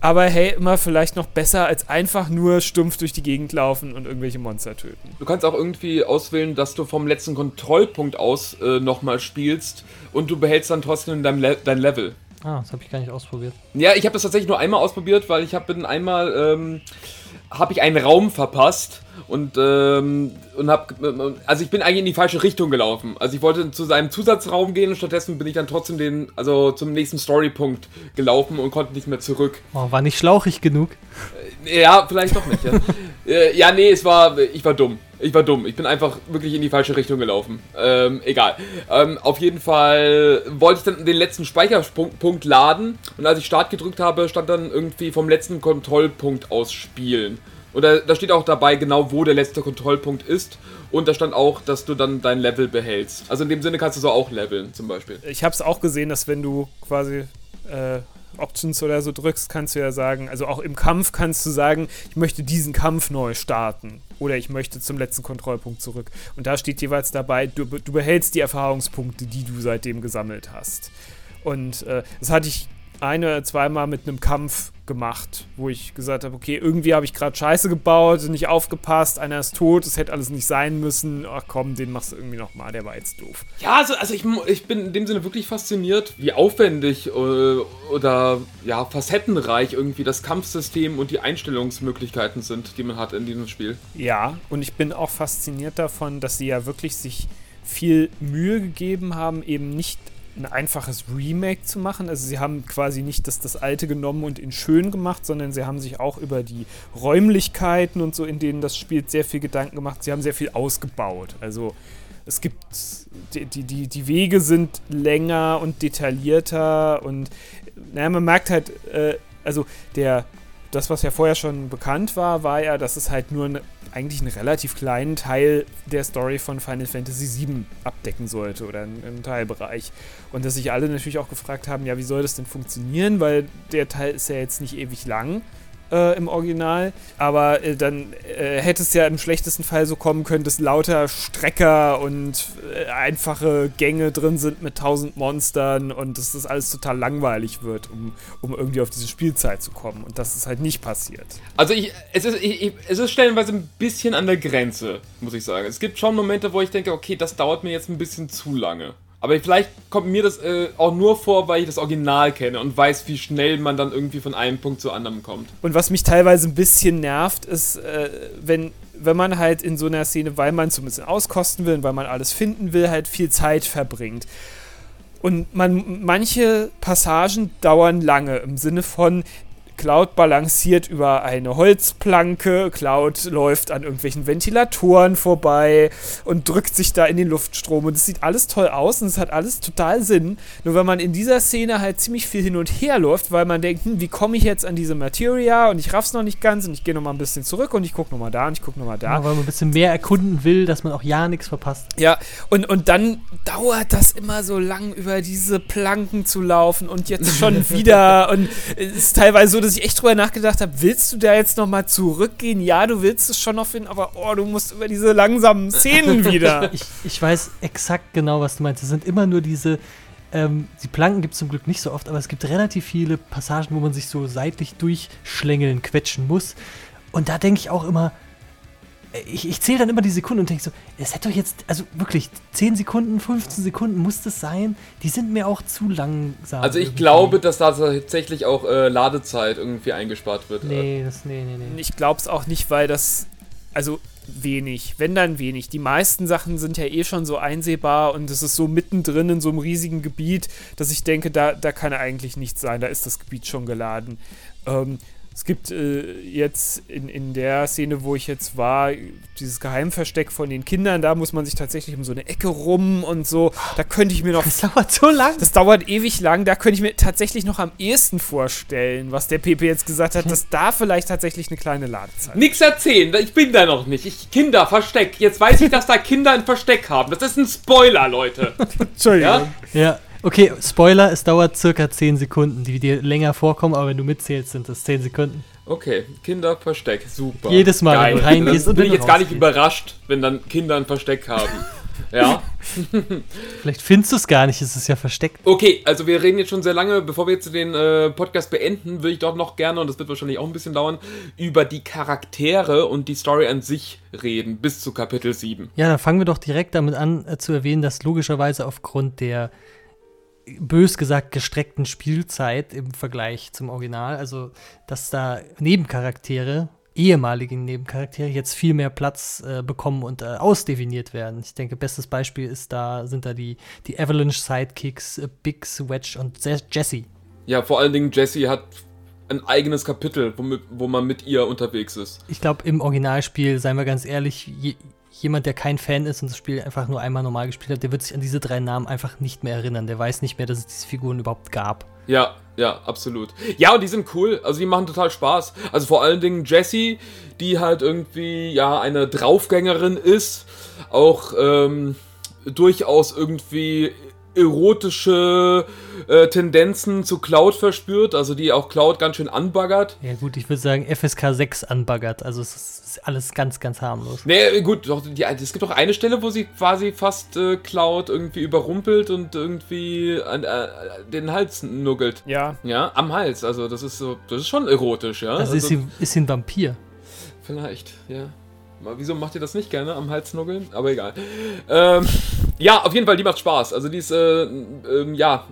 aber hey, immer vielleicht noch besser als einfach nur stumpf durch die Gegend laufen und irgendwelche Monster töten. Du kannst auch irgendwie auswählen, dass du vom letzten Kontrollpunkt aus äh, nochmal spielst und du behältst dann trotzdem dein, Le dein Level. Ah, das habe ich gar nicht ausprobiert. Ja, ich habe das tatsächlich nur einmal ausprobiert, weil ich habe einmal ähm, habe ich einen Raum verpasst und ähm, und hab also ich bin eigentlich in die falsche Richtung gelaufen. Also ich wollte zu seinem Zusatzraum gehen und stattdessen bin ich dann trotzdem den also zum nächsten Storypunkt gelaufen und konnte nicht mehr zurück. Oh, war nicht schlauchig genug. Äh, ja, vielleicht doch nicht. ja. <laughs> Äh, ja, nee, es war ich war dumm. Ich war dumm. Ich bin einfach wirklich in die falsche Richtung gelaufen. Ähm, egal. Ähm, auf jeden Fall wollte ich dann den letzten Speicherpunkt laden und als ich Start gedrückt habe, stand dann irgendwie vom letzten Kontrollpunkt aus spielen. Und da, da, steht auch dabei genau, wo der letzte Kontrollpunkt ist. Und da stand auch, dass du dann dein Level behältst. Also in dem Sinne kannst du so auch leveln, zum Beispiel. Ich habe es auch gesehen, dass wenn du quasi äh, Options oder so drückst, kannst du ja sagen, also auch im Kampf kannst du sagen, ich möchte diesen Kampf neu starten. Oder ich möchte zum letzten Kontrollpunkt zurück. Und da steht jeweils dabei, du, du behältst die Erfahrungspunkte, die du seitdem gesammelt hast. Und äh, das hatte ich eine, zweimal mit einem Kampf gemacht, wo ich gesagt habe, okay, irgendwie habe ich gerade Scheiße gebaut, nicht aufgepasst, einer ist tot, es hätte alles nicht sein müssen. Ach komm, den machst du irgendwie nochmal, der war jetzt doof. Ja, also, also ich, ich bin in dem Sinne wirklich fasziniert, wie aufwendig äh, oder ja, facettenreich irgendwie das Kampfsystem und die Einstellungsmöglichkeiten sind, die man hat in diesem Spiel. Ja, und ich bin auch fasziniert davon, dass sie ja wirklich sich viel Mühe gegeben haben, eben nicht ein einfaches Remake zu machen. Also sie haben quasi nicht das, das alte genommen und in schön gemacht, sondern sie haben sich auch über die Räumlichkeiten und so, in denen das spielt, sehr viel Gedanken gemacht. Sie haben sehr viel ausgebaut. Also es gibt, die, die, die Wege sind länger und detaillierter und naja, man merkt halt, äh, also der, das, was ja vorher schon bekannt war, war ja, dass es halt nur eine eigentlich einen relativ kleinen Teil der Story von Final Fantasy VII abdecken sollte oder einen, Teilbereich. Und dass sich alle natürlich auch gefragt haben, ja, wie soll das denn funktionieren, weil der Teil ist ja jetzt nicht ewig lang. Äh, im Original. Aber äh, dann äh, hätte es ja im schlechtesten Fall so kommen können, dass lauter Strecker und äh, einfache Gänge drin sind mit tausend Monstern und dass das alles total langweilig wird, um, um irgendwie auf diese Spielzeit zu kommen. Und das ist halt nicht passiert. Also ich, es, ist, ich, es ist stellenweise ein bisschen an der Grenze, muss ich sagen. Es gibt schon Momente, wo ich denke, okay, das dauert mir jetzt ein bisschen zu lange. Aber vielleicht kommt mir das äh, auch nur vor, weil ich das Original kenne und weiß, wie schnell man dann irgendwie von einem Punkt zu anderem kommt. Und was mich teilweise ein bisschen nervt, ist, äh, wenn, wenn man halt in so einer Szene, weil man zumindest auskosten will und weil man alles finden will, halt viel Zeit verbringt. Und man, manche Passagen dauern lange im Sinne von, Cloud balanciert über eine Holzplanke, Cloud läuft an irgendwelchen Ventilatoren vorbei und drückt sich da in den Luftstrom und es sieht alles toll aus und es hat alles total Sinn. Nur wenn man in dieser Szene halt ziemlich viel hin und her läuft, weil man denkt, hm, wie komme ich jetzt an diese Materia und ich raff's noch nicht ganz und ich gehe noch mal ein bisschen zurück und ich gucke noch mal da und ich gucke noch mal da. Ja, weil man ein bisschen mehr erkunden will, dass man auch ja nichts verpasst. Ja, und, und dann dauert das immer so lang, über diese Planken zu laufen und jetzt schon <laughs> wieder und es ist teilweise so, dass ich echt drüber nachgedacht habe, willst du da jetzt nochmal zurückgehen? Ja, du willst es schon noch finden, aber oh, du musst über diese langsamen Szenen <laughs> wieder. Ich, ich weiß exakt genau, was du meinst. Es sind immer nur diese, ähm, die Planken gibt es zum Glück nicht so oft, aber es gibt relativ viele Passagen, wo man sich so seitlich durchschlängeln, quetschen muss. Und da denke ich auch immer, ich, ich zähle dann immer die Sekunden und denke so, es hätte doch jetzt, also wirklich, 10 Sekunden, 15 Sekunden muss das sein. Die sind mir auch zu langsam. Also ich irgendwie. glaube, dass da tatsächlich auch äh, Ladezeit irgendwie eingespart wird. Nee, das, nee, nee, nee. Ich glaube es auch nicht, weil das, also wenig, wenn dann wenig. Die meisten Sachen sind ja eh schon so einsehbar und es ist so mittendrin in so einem riesigen Gebiet, dass ich denke, da, da kann eigentlich nichts sein, da ist das Gebiet schon geladen. Ähm, es gibt äh, jetzt in, in der Szene, wo ich jetzt war, dieses Geheimversteck von den Kindern, da muss man sich tatsächlich um so eine Ecke rum und so. Da könnte ich mir noch. Das dauert so lang. Das dauert ewig lang. Da könnte ich mir tatsächlich noch am ehesten vorstellen, was der PP jetzt gesagt hat, dass da vielleicht tatsächlich eine kleine Ladezeit. Nix erzählen, ich bin da noch nicht. Ich Kinder, Versteck. Jetzt weiß ich, dass da Kinder ein Versteck haben. Das ist ein Spoiler, Leute. <laughs> Entschuldigung. Ja? ja. Okay, Spoiler, es dauert circa 10 Sekunden, die dir länger vorkommen, aber wenn du mitzählst, sind das 10 Sekunden. Okay, Kinder Versteck, super. Jedes Mal, Geil. wenn du reingehst und bin ich jetzt gar nicht überrascht, wenn dann Kinder ein Versteck haben. ja. <laughs> Vielleicht findest du es gar nicht, es ist ja versteckt. Okay, also wir reden jetzt schon sehr lange. Bevor wir jetzt den äh, Podcast beenden, würde ich doch noch gerne, und das wird wahrscheinlich auch ein bisschen dauern, über die Charaktere und die Story an sich reden, bis zu Kapitel 7. Ja, dann fangen wir doch direkt damit an äh, zu erwähnen, dass logischerweise aufgrund der bös gesagt gestreckten Spielzeit im Vergleich zum Original. Also, dass da Nebencharaktere, ehemalige Nebencharaktere, jetzt viel mehr Platz äh, bekommen und äh, ausdefiniert werden. Ich denke, bestes Beispiel ist da, sind da die, die Avalanche Sidekicks, äh, Biggs, Wedge und Jesse. Ja, vor allen Dingen Jesse hat ein eigenes Kapitel, wo, wo man mit ihr unterwegs ist. Ich glaube, im Originalspiel, seien wir ganz ehrlich, je, jemand, der kein Fan ist und das Spiel einfach nur einmal normal gespielt hat, der wird sich an diese drei Namen einfach nicht mehr erinnern. Der weiß nicht mehr, dass es diese Figuren überhaupt gab. Ja, ja, absolut. Ja, und die sind cool. Also die machen total Spaß. Also vor allen Dingen Jessie, die halt irgendwie ja eine Draufgängerin ist, auch ähm, durchaus irgendwie erotische äh, Tendenzen zu Cloud verspürt, also die auch Cloud ganz schön anbaggert. Ja gut, ich würde sagen FSK 6 anbaggert, also es ist alles ganz, ganz harmlos. Nee, gut, doch, die, es gibt auch eine Stelle, wo sie quasi fast äh, Cloud irgendwie überrumpelt und irgendwie an, äh, den Hals nuggelt. Ja. Ja, am Hals, also das ist so, das ist schon erotisch, ja. Also, also ist, sie, ist sie ein Vampir? Vielleicht, ja. Wieso macht ihr das nicht gerne am Hals nuggeln? Aber egal. Ähm, ja, auf jeden Fall, die macht Spaß. Also die ist, äh, äh, ja,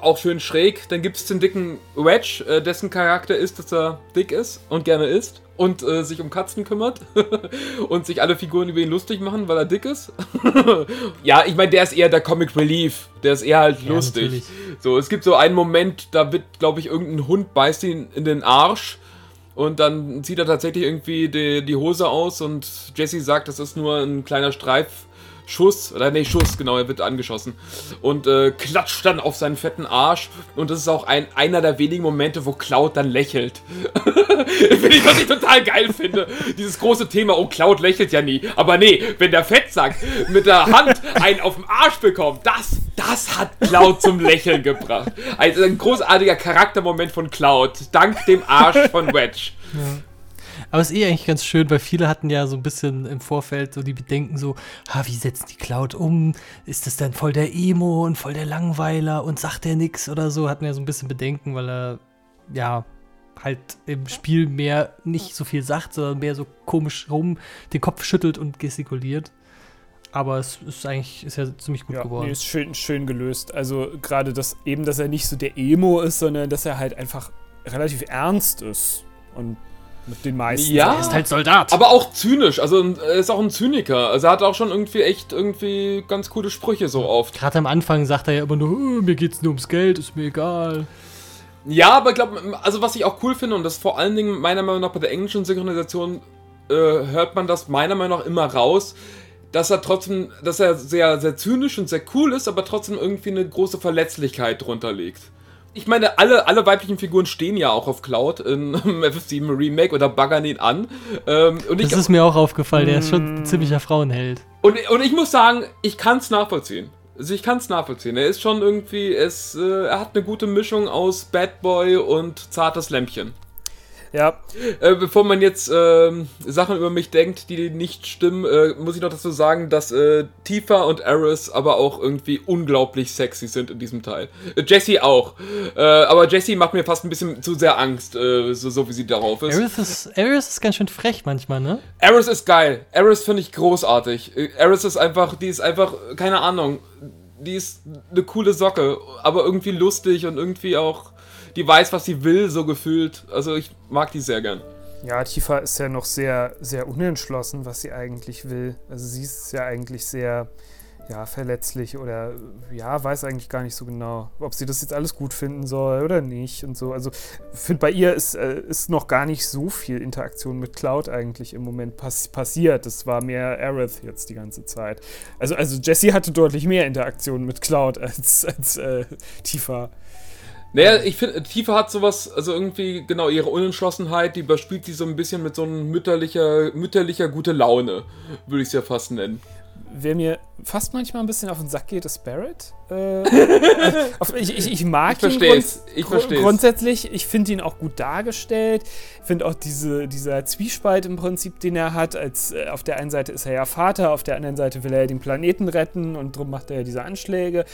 auch schön schräg. Dann gibt es den dicken Wedge, äh, dessen Charakter ist, dass er dick ist und gerne isst und äh, sich um Katzen kümmert <laughs> und sich alle Figuren über ihn lustig machen, weil er dick ist. <laughs> ja, ich meine, der ist eher der Comic Relief. Der ist eher halt ja, lustig. Natürlich. So, es gibt so einen Moment, da wird, glaube ich, irgendein Hund beißt ihn in den Arsch und dann zieht er tatsächlich irgendwie die, die Hose aus und Jesse sagt, das ist nur ein kleiner Streif, Schuss, oder nee, Schuss, genau, er wird angeschossen und äh, klatscht dann auf seinen fetten Arsch und das ist auch ein, einer der wenigen Momente, wo Cloud dann lächelt. <laughs> Finde ich, was ich total geil finde. Dieses große Thema, oh, Cloud lächelt ja nie. Aber nee, wenn der Fettsack mit der Hand einen auf den Arsch bekommt, das, das hat Cloud zum Lächeln gebracht. Also ein großartiger Charaktermoment von Cloud, dank dem Arsch von Wedge. Ja. Aber es ist eh eigentlich ganz schön, weil viele hatten ja so ein bisschen im Vorfeld so die Bedenken so, ha, wie setzen die Cloud um? Ist das dann voll der Emo und voll der Langweiler und sagt der nix oder so? Hatten ja so ein bisschen Bedenken, weil er, ja, halt im Spiel mehr nicht so viel sagt, sondern mehr so komisch rum den Kopf schüttelt und gestikuliert. Aber es ist eigentlich ist ja ziemlich gut ja, geworden. Nee, ist schön, schön gelöst. Also gerade das eben, dass er nicht so der Emo ist, sondern dass er halt einfach relativ ernst ist. Und mit den meisten. Ja, er ist halt Soldat. Aber auch zynisch. Also er ist auch ein Zyniker. Also er hat auch schon irgendwie echt irgendwie ganz coole Sprüche so oft. Gerade am Anfang sagt er ja immer nur, oh, mir geht's nur ums Geld, ist mir egal. Ja, aber ich glaube, also was ich auch cool finde, und das vor allen Dingen meiner Meinung nach bei der englischen Synchronisation äh, hört man das meiner Meinung nach immer raus, dass er trotzdem, dass er sehr, sehr zynisch und sehr cool ist, aber trotzdem irgendwie eine große Verletzlichkeit drunter liegt ich meine, alle, alle weiblichen Figuren stehen ja auch auf Cloud in <laughs> FF7 Remake oder baggern ihn an. Ähm, und das ich, ist mir auch aufgefallen, der ist schon ein ziemlicher Frauenheld. Und, und ich muss sagen, ich kann es nachvollziehen. Also ich kann es nachvollziehen. Er ist schon irgendwie, es, äh, er hat eine gute Mischung aus Bad Boy und zartes Lämpchen. Ja. Äh, bevor man jetzt äh, Sachen über mich denkt, die nicht stimmen, äh, muss ich noch dazu sagen, dass äh, Tifa und Eris aber auch irgendwie unglaublich sexy sind in diesem Teil. Äh, Jessie auch. Äh, aber Jessie macht mir fast ein bisschen zu sehr Angst, so, so, wie sie darauf ist. Eris ist, Eris ist ganz schön frech manchmal, ne? Eris ist geil. Eris finde ich großartig. Eris ist einfach, die ist einfach, keine Ahnung, die ist eine coole Socke, aber irgendwie lustig und irgendwie auch die weiß, was sie will, so gefühlt. Also ich mag die sehr gern. Ja, Tifa ist ja noch sehr, sehr unentschlossen, was sie eigentlich will. Also sie ist ja eigentlich sehr, ja, verletzlich oder ja, weiß eigentlich gar nicht so genau, ob sie das jetzt alles gut finden soll oder nicht und so. Also finde, bei ihr ist, äh, ist noch gar nicht so viel Interaktion mit Cloud eigentlich im Moment pass passiert. Das war mehr Aerith jetzt die ganze Zeit. Also, also Jessie hatte deutlich mehr Interaktion mit Cloud als, als äh, Tifa. Naja, ich finde, Tifa hat sowas, also irgendwie, genau, ihre Unentschlossenheit, die überspielt sie so ein bisschen mit so einem mütterlicher, mütterlicher gute Laune, würde ich es ja fast nennen. Wer mir fast manchmal ein bisschen auf den Sack geht, ist Barrett. Äh, <laughs> ich, ich, ich, mag ich ihn grunds ich versteh's. grundsätzlich. Ich finde ihn auch gut dargestellt. Ich finde auch diese, dieser Zwiespalt im Prinzip, den er hat. Als, äh, auf der einen Seite ist er ja Vater, auf der anderen Seite will er den Planeten retten und darum macht er ja diese Anschläge.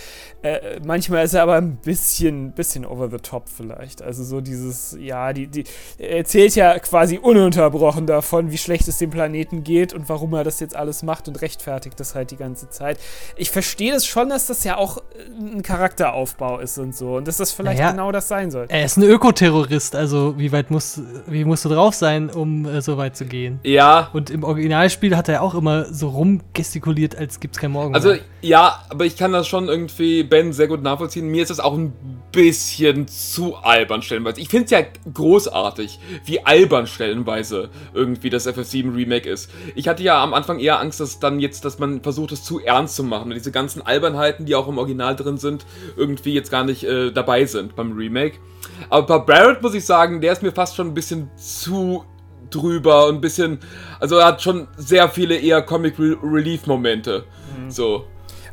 Äh, manchmal ist er aber ein bisschen, bisschen over the top vielleicht. Also so dieses, ja, die, die, er erzählt ja quasi ununterbrochen davon, wie schlecht es dem Planeten geht und warum er das jetzt alles macht und rechtfertigt das halt die ganze Zeit. Ich verstehe das schon, dass das ja auch ein Charakteraufbau ist und so. Und dass das vielleicht naja, genau das sein soll. Er ist ein Ökoterrorist, also wie weit muss, wie musst du drauf sein, um äh, so weit zu gehen? Ja. Und im Originalspiel hat er auch immer so rumgestikuliert, als gibt's kein Morgen. Also, mehr. ja, aber ich kann das schon irgendwie, Ben, sehr gut nachvollziehen. Mir ist das auch ein bisschen zu albern stellenweise. Ich finde es ja großartig, wie albern stellenweise irgendwie das FF7 Remake ist. Ich hatte ja am Anfang eher Angst, dass dann jetzt, dass man versucht, es zu ernst zu machen. Und diese ganzen Albernheiten, die auch im Original drin sind, irgendwie jetzt gar nicht äh, dabei sind beim Remake. Aber bei Barrett muss ich sagen, der ist mir fast schon ein bisschen zu drüber und ein bisschen, also er hat schon sehr viele eher Comic Relief Momente. Mhm. So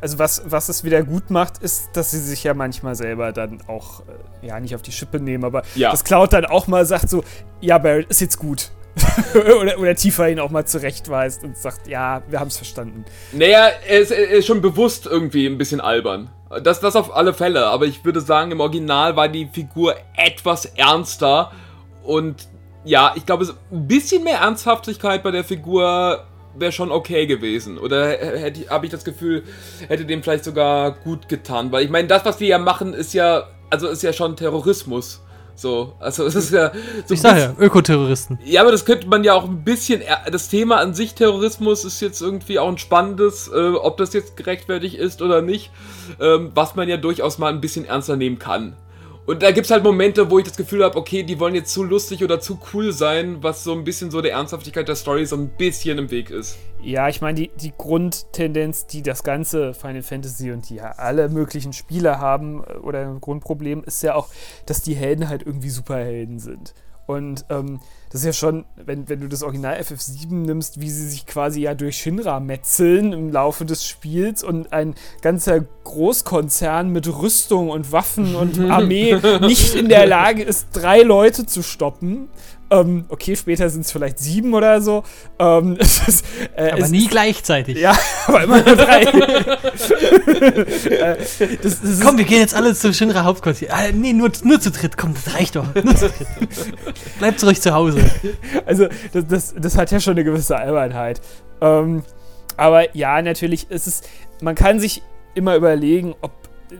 also was, was es wieder gut macht, ist, dass sie sich ja manchmal selber dann auch, äh, ja, nicht auf die Schippe nehmen, aber ja. das Cloud dann auch mal sagt so, ja, Barrett, ist jetzt gut. <laughs> oder, oder tiefer ihn auch mal zurechtweist und sagt, ja, wir haben es verstanden. Naja, er ist, er ist schon bewusst irgendwie ein bisschen albern. Das, das auf alle Fälle, aber ich würde sagen, im Original war die Figur etwas ernster und ja, ich glaube, ein bisschen mehr Ernsthaftigkeit bei der Figur wäre schon okay gewesen. Oder habe ich das Gefühl, hätte dem vielleicht sogar gut getan. Weil ich meine, das, was wir ja machen, ist ja, also ist ja schon Terrorismus. So, also es ist ja so Ich sage ja, Ökoterroristen. Ja, aber das könnte man ja auch ein bisschen. Das Thema an sich Terrorismus ist jetzt irgendwie auch ein spannendes, äh, ob das jetzt gerechtfertigt ist oder nicht, ähm, was man ja durchaus mal ein bisschen ernster nehmen kann. Und da gibt es halt Momente, wo ich das Gefühl habe, okay, die wollen jetzt zu lustig oder zu cool sein, was so ein bisschen so der Ernsthaftigkeit der Story so ein bisschen im Weg ist. Ja, ich meine, die, die Grundtendenz, die das ganze Final Fantasy und die ja alle möglichen Spiele haben, äh, oder ein Grundproblem, ist ja auch, dass die Helden halt irgendwie Superhelden sind. Und ähm, das ist ja schon, wenn, wenn du das Original FF7 nimmst, wie sie sich quasi ja durch Shinra metzeln im Laufe des Spiels und ein ganzer Großkonzern mit Rüstung und Waffen und <laughs> Armee nicht in der Lage ist, drei Leute zu stoppen. Ähm, okay, später sind es vielleicht sieben oder so. Ähm, <laughs> ist, äh, aber nie ist, gleichzeitig. Ja, <laughs> aber immer nur drei. <laughs> äh, das, das Komm, wir gehen jetzt alle zu Shinra Hauptquartier. Äh, nee, nur, nur zu dritt. Komm, das reicht doch. Nur zu dritt. Bleibt ruhig zu Hause. Also, das, das, das hat ja schon eine gewisse Albernheit. Ähm, aber ja, natürlich ist es. Man kann sich immer überlegen, ob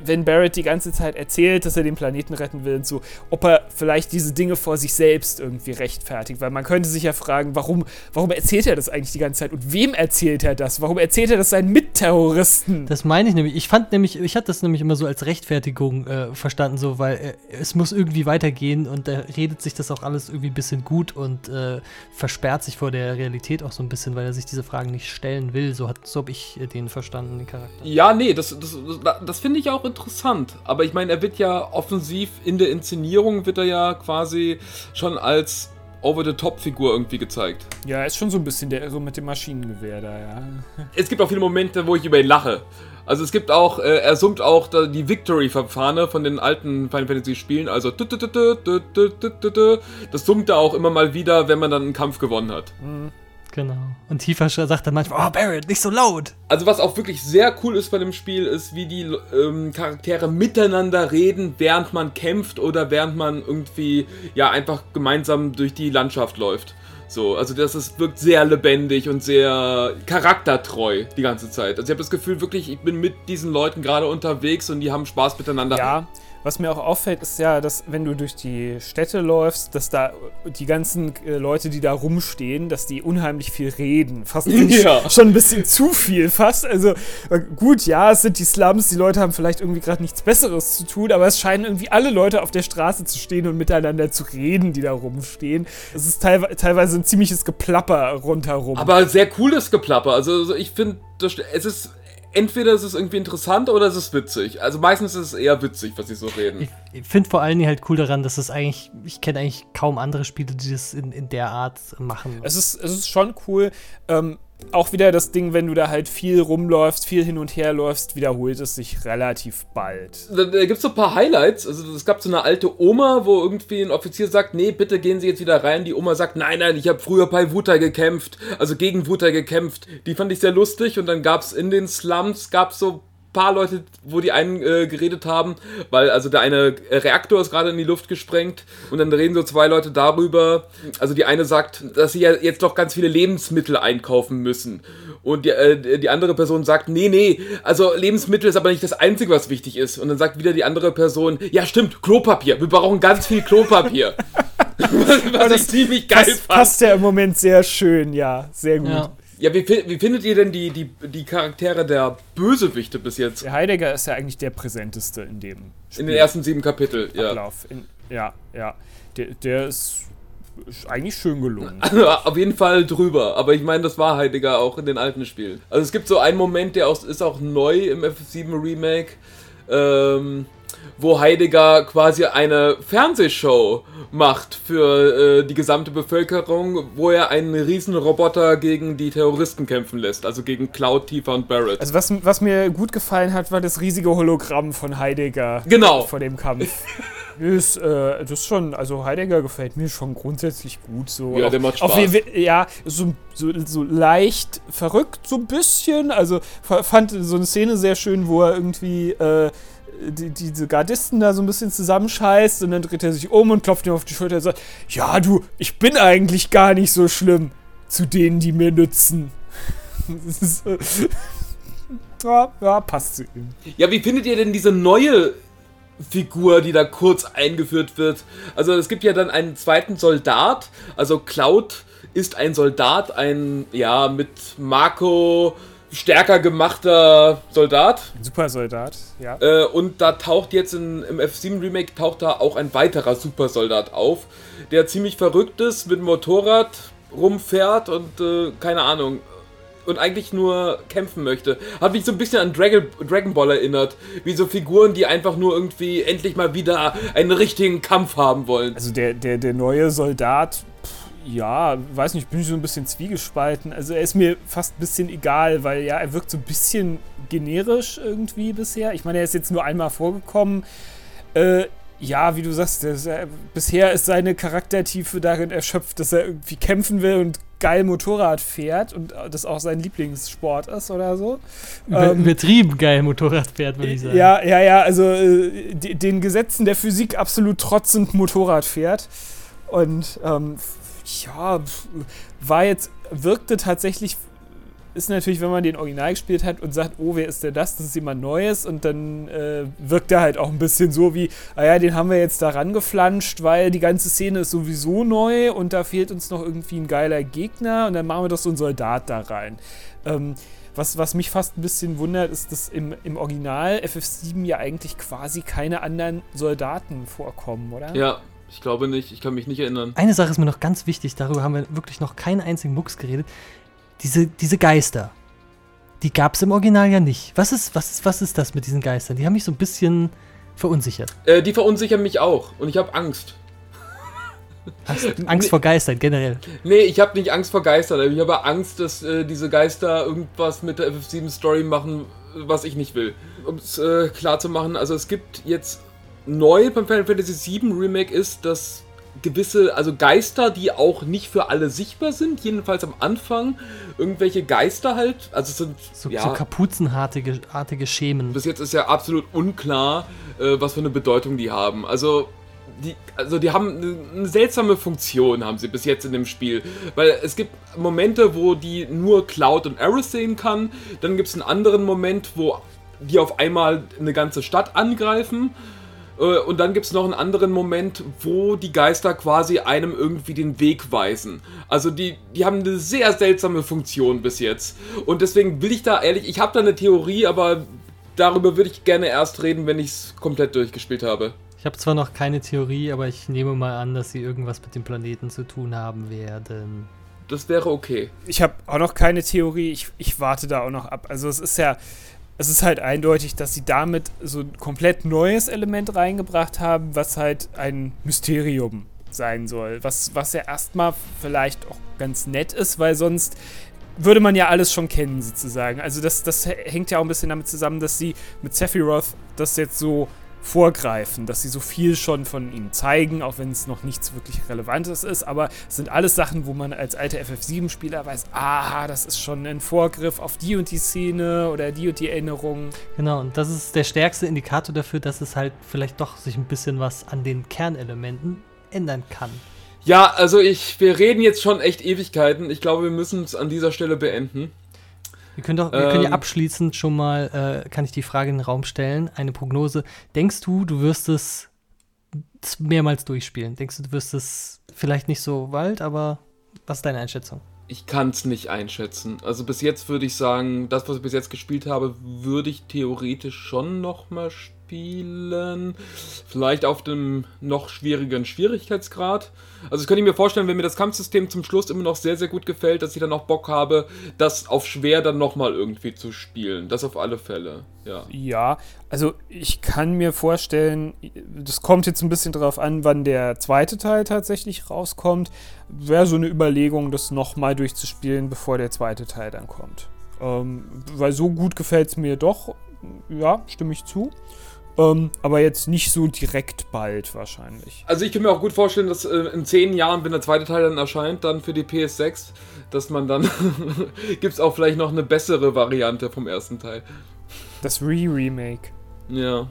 wenn Barrett die ganze Zeit erzählt, dass er den Planeten retten will und so, ob er vielleicht diese Dinge vor sich selbst irgendwie rechtfertigt. Weil man könnte sich ja fragen, warum, warum erzählt er das eigentlich die ganze Zeit und wem erzählt er das? Warum erzählt er das seinen Mitterroristen? Das meine ich nämlich. Ich fand nämlich, ich hatte das nämlich immer so als Rechtfertigung äh, verstanden, so, weil äh, es muss irgendwie weitergehen und da redet sich das auch alles irgendwie ein bisschen gut und äh, versperrt sich vor der Realität auch so ein bisschen, weil er sich diese Fragen nicht stellen will. So, so habe ich den verstanden, den Charakter. Ja, nee, das, das, das, das finde ich auch auch interessant. Aber ich meine, er wird ja offensiv in der Inszenierung, wird er ja quasi schon als Over-the-Top-Figur irgendwie gezeigt. Ja, er ist schon so ein bisschen der Irre mit dem Maschinengewehr da, ja. Es gibt auch viele Momente, wo ich über ihn lache. Also es gibt auch, äh, er summt auch da die Victory-Verfahren von den alten Final Fantasy-Spielen. Also das summt er auch immer mal wieder, wenn man dann einen Kampf gewonnen hat. Mhm. Genau. Und Tifa sagt dann manchmal, oh Barrett, nicht so laut. Also was auch wirklich sehr cool ist bei dem Spiel, ist, wie die ähm, Charaktere miteinander reden, während man kämpft oder während man irgendwie, ja, einfach gemeinsam durch die Landschaft läuft. So, also das ist, wirkt sehr lebendig und sehr charaktertreu die ganze Zeit. Also ich habe das Gefühl wirklich, ich bin mit diesen Leuten gerade unterwegs und die haben Spaß miteinander. Ja, was mir auch auffällt, ist ja, dass wenn du durch die Städte läufst, dass da die ganzen äh, Leute, die da rumstehen, dass die unheimlich viel reden. Fast <laughs> ja. schon ein bisschen zu viel, fast. Also äh, gut, ja, es sind die Slums, die Leute haben vielleicht irgendwie gerade nichts Besseres zu tun, aber es scheinen irgendwie alle Leute auf der Straße zu stehen und miteinander zu reden, die da rumstehen. Es ist teilweise, teilweise ein ziemliches Geplapper rundherum. Aber sehr cooles Geplapper. Also ich finde, es ist entweder ist es irgendwie interessant oder es ist witzig. Also meistens ist es eher witzig, was sie so reden. Ich, ich finde vor allen Dingen halt cool daran, dass es eigentlich, ich kenne eigentlich kaum andere Spiele, die das in, in der Art machen. Es ist, es ist schon cool. Ähm, auch wieder das Ding, wenn du da halt viel rumläufst, viel hin und her läufst, wiederholt es sich relativ bald. Da, da gibt es so ein paar Highlights. Also es gab so eine alte Oma, wo irgendwie ein Offizier sagt, nee, bitte gehen Sie jetzt wieder rein. Die Oma sagt, nein, nein, ich habe früher bei Wutai gekämpft, also gegen Wutai gekämpft. Die fand ich sehr lustig und dann gab es in den Slums, gab so paar Leute, wo die einen äh, geredet haben, weil also der eine Reaktor ist gerade in die Luft gesprengt und dann reden so zwei Leute darüber. Also die eine sagt, dass sie ja jetzt doch ganz viele Lebensmittel einkaufen müssen. Und die, äh, die andere Person sagt, nee, nee, also Lebensmittel ist aber nicht das Einzige, was wichtig ist. Und dann sagt wieder die andere Person, ja stimmt, Klopapier, wir brauchen ganz viel Klopapier. <laughs> <laughs> was, was ich ziemlich geil passt, fand. Passt ja im Moment sehr schön, ja, sehr gut. Ja. Ja, wie, wie findet ihr denn die, die, die Charaktere der Bösewichte bis jetzt? Der Heidegger ist ja eigentlich der präsenteste in dem Spiel. In den ersten sieben Kapitel, ja. Ablauf. In, ja, ja. Der, der ist, eigentlich schön gelungen. <laughs> Auf jeden Fall drüber. Aber ich meine, das war Heidegger auch in den alten Spielen. Also es gibt so einen Moment, der auch, ist auch neu im F7 Remake. Ähm, wo Heidegger quasi eine Fernsehshow macht für äh, die gesamte Bevölkerung, wo er einen Riesenroboter gegen die Terroristen kämpfen lässt, also gegen Cloud, Tifa und Barrett. Also was, was mir gut gefallen hat, war das riesige Hologramm von Heidegger genau. vor dem Kampf. <laughs> ist, äh, das ist schon, also Heidegger gefällt mir schon grundsätzlich gut. So. Ja, der macht Spaß. Auf, ja, so, so, so leicht verrückt, so ein bisschen. Also fand so eine Szene sehr schön, wo er irgendwie äh, die, diese Gardisten da so ein bisschen zusammenscheißt und dann dreht er sich um und klopft ihm auf die Schulter und sagt, ja du, ich bin eigentlich gar nicht so schlimm zu denen, die mir nützen. <laughs> Ja, ja, passt zu ihm. Ja, wie findet ihr denn diese neue Figur, die da kurz eingeführt wird? Also es gibt ja dann einen zweiten Soldat, also Cloud ist ein Soldat, ein, ja, mit Marco stärker gemachter Soldat. Supersoldat, ja. Äh, und da taucht jetzt in, im F7 Remake taucht da auch ein weiterer Supersoldat auf, der ziemlich verrückt ist, mit dem Motorrad rumfährt und äh, keine Ahnung. Und eigentlich nur kämpfen möchte. Hat mich so ein bisschen an Dragon, Dragon Ball erinnert. Wie so Figuren, die einfach nur irgendwie endlich mal wieder einen richtigen Kampf haben wollen. Also der, der, der neue Soldat, ja, weiß nicht, bin ich so ein bisschen zwiegespalten. Also er ist mir fast ein bisschen egal, weil ja, er wirkt so ein bisschen generisch irgendwie bisher. Ich meine, er ist jetzt nur einmal vorgekommen. Äh, ja, wie du sagst, ist, äh, bisher ist seine Charaktertiefe darin erschöpft, dass er irgendwie kämpfen will und geil Motorrad fährt und das auch sein Lieblingssport ist oder so. Über, Ähm, übertrieben geil Motorrad fährt, würde ich sagen. ja, ja, ja, also äh, de- den Gesetzen der Physik absolut trotzend Motorrad fährt. Und ähm, ja, war jetzt, wirkte tatsächlich, ist natürlich, wenn man den Original gespielt hat und sagt, oh, wer ist denn das? Das ist jemand Neues. Und dann äh, wirkt er halt auch ein bisschen so wie, ah ja, den haben wir jetzt da rangeflanscht, weil die ganze Szene ist sowieso neu und da fehlt uns noch irgendwie ein geiler Gegner und dann machen wir doch so einen Soldat da rein. Ähm, was, was mich fast ein bisschen wundert, ist, dass im, im Original FF7 ja eigentlich quasi keine anderen Soldaten vorkommen, oder? Ja, ich glaube nicht. Ich kann mich nicht erinnern. Eine Sache ist mir noch ganz wichtig, darüber haben wir wirklich noch keinen einzigen Mucks geredet. Diese, diese Geister, die gab es im Original ja nicht. Was ist, was, ist, was ist das mit diesen Geistern? Die haben mich so ein bisschen verunsichert. Äh, die verunsichern mich auch. Und ich habe Angst. Hast <laughs> Angst vor Geistern generell. Nee, ich habe nicht Angst vor Geistern. Ich habe Angst, dass äh, diese Geister irgendwas mit der FF7-Story machen, was ich nicht will. Um es äh, klar zu machen, also es gibt jetzt neu beim Final Fantasy VII Remake ist, dass gewisse, also Geister, die auch nicht für alle sichtbar sind, jedenfalls am Anfang, irgendwelche Geister halt, also es sind, So, ja, so kapuzenartige artige Schemen. bis jetzt ist ja absolut unklar, äh, was für eine Bedeutung die haben. Also die, also die haben eine, eine seltsame Funktion, haben sie bis jetzt in dem Spiel. Weil es gibt Momente, wo die nur Cloud und Aerith sehen kann. Dann gibt es einen anderen Moment, wo die auf einmal eine ganze Stadt angreifen. Äh, Und dann gibt es noch einen anderen Moment, wo die Geister quasi einem irgendwie den Weg weisen. Also die, die haben eine sehr seltsame Funktion bis jetzt. Und deswegen will ich da ehrlich, ich habe da eine Theorie, aber darüber würde ich gerne erst reden, wenn ich es komplett durchgespielt habe. Ich habe zwar noch keine Theorie, aber ich nehme mal an, dass sie irgendwas mit dem Planeten zu tun haben werden. Das wäre okay. Ich habe auch noch keine Theorie, ich, ich warte da auch noch ab. Also es ist ja, es ist halt eindeutig, dass sie damit so ein komplett neues Element reingebracht haben, was halt ein Mysterium sein soll. Was, was ja erstmal vielleicht auch ganz nett ist, weil sonst würde man ja alles schon kennen, sozusagen. Also das, das hängt ja auch ein bisschen damit zusammen, dass sie mit Sephiroth das jetzt so vorgreifen, dass sie so viel schon von ihm zeigen, auch wenn es noch nichts wirklich Relevantes ist, aber es sind alles Sachen, wo man als alter FF7-Spieler weiß, aha, das ist schon ein Vorgriff auf die und die Szene oder die und die Erinnerung. Genau, und das ist der stärkste Indikator dafür, dass es halt vielleicht doch sich ein bisschen was an den Kernelementen ändern kann. Ja, also ich, wir reden jetzt schon echt Ewigkeiten. Ich glaube, wir müssen es an dieser Stelle beenden. Wir können doch, wir können ja Ähm. abschließend schon mal, äh, kann ich die Frage in den Raum stellen, eine Prognose. Denkst du, du wirst es mehrmals durchspielen? Denkst du, du wirst es vielleicht nicht so bald, aber was ist deine Einschätzung? Ich kann es nicht einschätzen. Also bis jetzt würde ich sagen, das, was ich bis jetzt gespielt habe, würde ich theoretisch schon nochmal spielen. Vielleicht auf dem noch schwierigeren Schwierigkeitsgrad. Also ich könnte mir vorstellen, wenn mir das Kampfsystem zum Schluss immer noch sehr, sehr gut gefällt, dass ich dann auch Bock habe, das auf schwer dann nochmal irgendwie zu spielen. Das auf alle Fälle, ja. Ja, also ich kann mir vorstellen, das kommt jetzt ein bisschen drauf an, wann der zweite Teil tatsächlich rauskommt. Wäre so eine Überlegung, das nochmal durchzuspielen, bevor der zweite Teil dann kommt. Ähm, weil so gut gefällt es mir doch, ja, stimme ich zu. Ähm, aber jetzt nicht so direkt bald wahrscheinlich. Also ich kann mir auch gut vorstellen, dass äh, in zehn Jahren, wenn der zweite Teil dann erscheint, dann für die PS6, dass man dann <laughs> gibt es auch vielleicht noch eine bessere Variante vom ersten Teil. Das Re-Remake. Ja.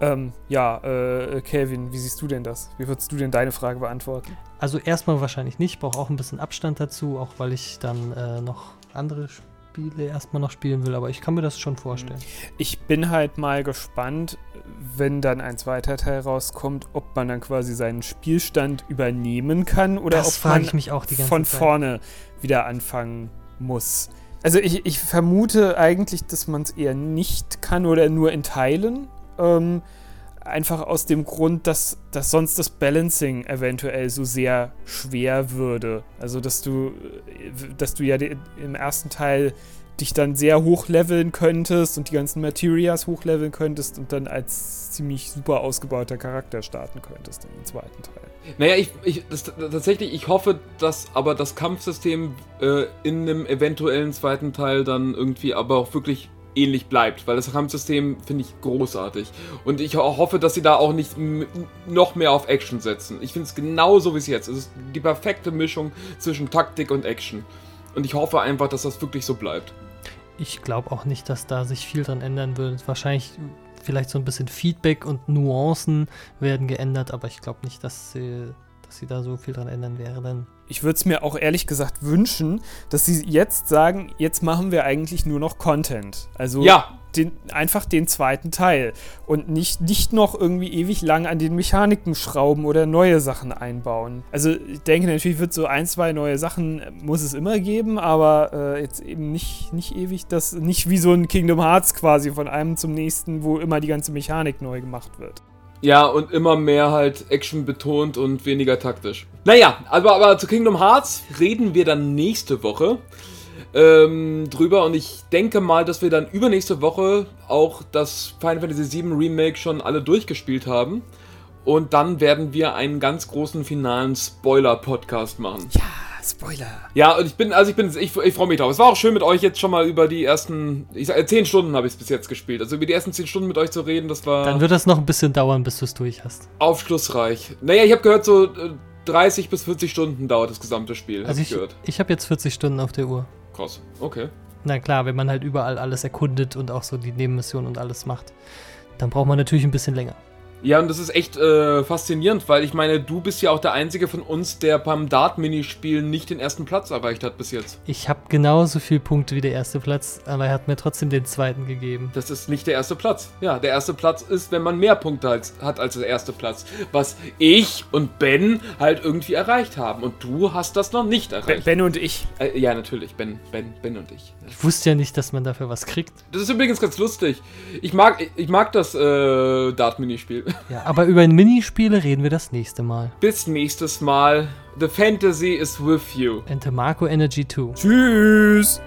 Ähm, ja, äh, Kelvin, wie siehst du denn das? Wie würdest du denn deine Frage beantworten? Also erstmal wahrscheinlich nicht, brauche auch ein bisschen Abstand dazu, auch weil ich dann äh, noch andere Spiele erstmal noch spielen will, aber ich kann mir das schon vorstellen. Ich bin halt mal gespannt, wenn dann ein zweiter Teil rauskommt, ob man dann quasi seinen Spielstand übernehmen kann oder das ob man von Zeit. vorne wieder anfangen muss. Also ich, ich vermute eigentlich, dass man es eher nicht kann oder nur in Teilen. Ähm, einfach aus dem Grund, dass, dass sonst das Balancing eventuell so sehr schwer würde. Also dass du, dass du ja im ersten Teil dich dann sehr hochleveln könntest und die ganzen Materias hochleveln könntest und dann als ziemlich super ausgebauter Charakter starten könntest im zweiten Teil. Naja, ich, ich das, tatsächlich, ich hoffe, dass aber das Kampfsystem äh, in einem eventuellen zweiten Teil dann irgendwie aber auch wirklich ähnlich bleibt, weil das Kampfsystem finde ich großartig. Und ich hoffe, dass sie da auch nicht noch mehr auf Action setzen. Ich finde es genauso wie es jetzt. Es ist die perfekte Mischung zwischen Taktik und Action. Und ich hoffe einfach, dass das wirklich so bleibt. Ich glaube auch nicht, dass da sich viel dran ändern wird. Wahrscheinlich vielleicht so ein bisschen Feedback und Nuancen werden geändert, aber ich glaube nicht, dass sie, dass sie da so viel dran ändern werden ich würde es mir auch ehrlich gesagt wünschen, dass sie jetzt sagen, jetzt machen wir eigentlich nur noch Content. Also ja. den, einfach den zweiten Teil und nicht, nicht noch irgendwie ewig lang an den Mechaniken schrauben oder neue Sachen einbauen. Also ich denke natürlich wird so ein, zwei neue Sachen äh, muss es immer geben, aber äh, jetzt eben nicht, nicht ewig, das nicht wie so ein Kingdom Hearts quasi von einem zum nächsten, wo immer die ganze Mechanik neu gemacht wird. Ja, und immer mehr halt Action betont und weniger taktisch. Naja, aber, aber zu Kingdom Hearts reden wir dann nächste Woche ähm, drüber und ich denke mal, dass wir dann übernächste Woche auch das Final Fantasy VII Remake schon alle durchgespielt haben. Und dann werden wir einen ganz großen finalen Spoiler-Podcast machen. Ja. Spoiler. Ja, und ich bin, also ich bin, ich, ich freue mich drauf. Es war auch schön mit euch jetzt schon mal über die ersten, ich sag, zehn Stunden habe ich es bis jetzt gespielt. Also über die ersten zehn Stunden mit euch zu reden, das war. Dann wird das noch ein bisschen dauern, bis du es durch hast. Aufschlussreich. Naja, ich habe gehört, so 30 äh, bis 40 Stunden dauert das gesamte Spiel. Also ich, ich, ich habe jetzt 40 Stunden auf der Uhr. Krass, okay. Na klar, wenn man halt überall alles erkundet und auch so die Nebenmissionen und alles macht, dann braucht man natürlich ein bisschen länger. Ja, und das ist echt äh, faszinierend, weil ich meine, du bist ja auch der Einzige von uns, der beim Dart-Minispiel nicht den ersten Platz erreicht hat bis jetzt. Ich habe genauso viele Punkte wie der erste Platz, aber er hat mir trotzdem den zweiten gegeben. Das ist nicht der erste Platz. Ja, der erste Platz ist, wenn man mehr Punkte als, hat als der erste Platz. Was ich und Ben halt irgendwie erreicht haben. Und du hast das noch nicht erreicht. Ben und ich. Äh, ja, natürlich. Ben, Ben, Ben und ich. Ich wusste ja nicht, dass man dafür was kriegt. Das ist übrigens ganz lustig. Ich mag, ich mag das äh, Dart-Minispiel. Ja, aber über Minispiele reden wir das nächste Mal. Bis nächstes Mal. The Fantasy is with you. And Marco Energy 2. Tschüss.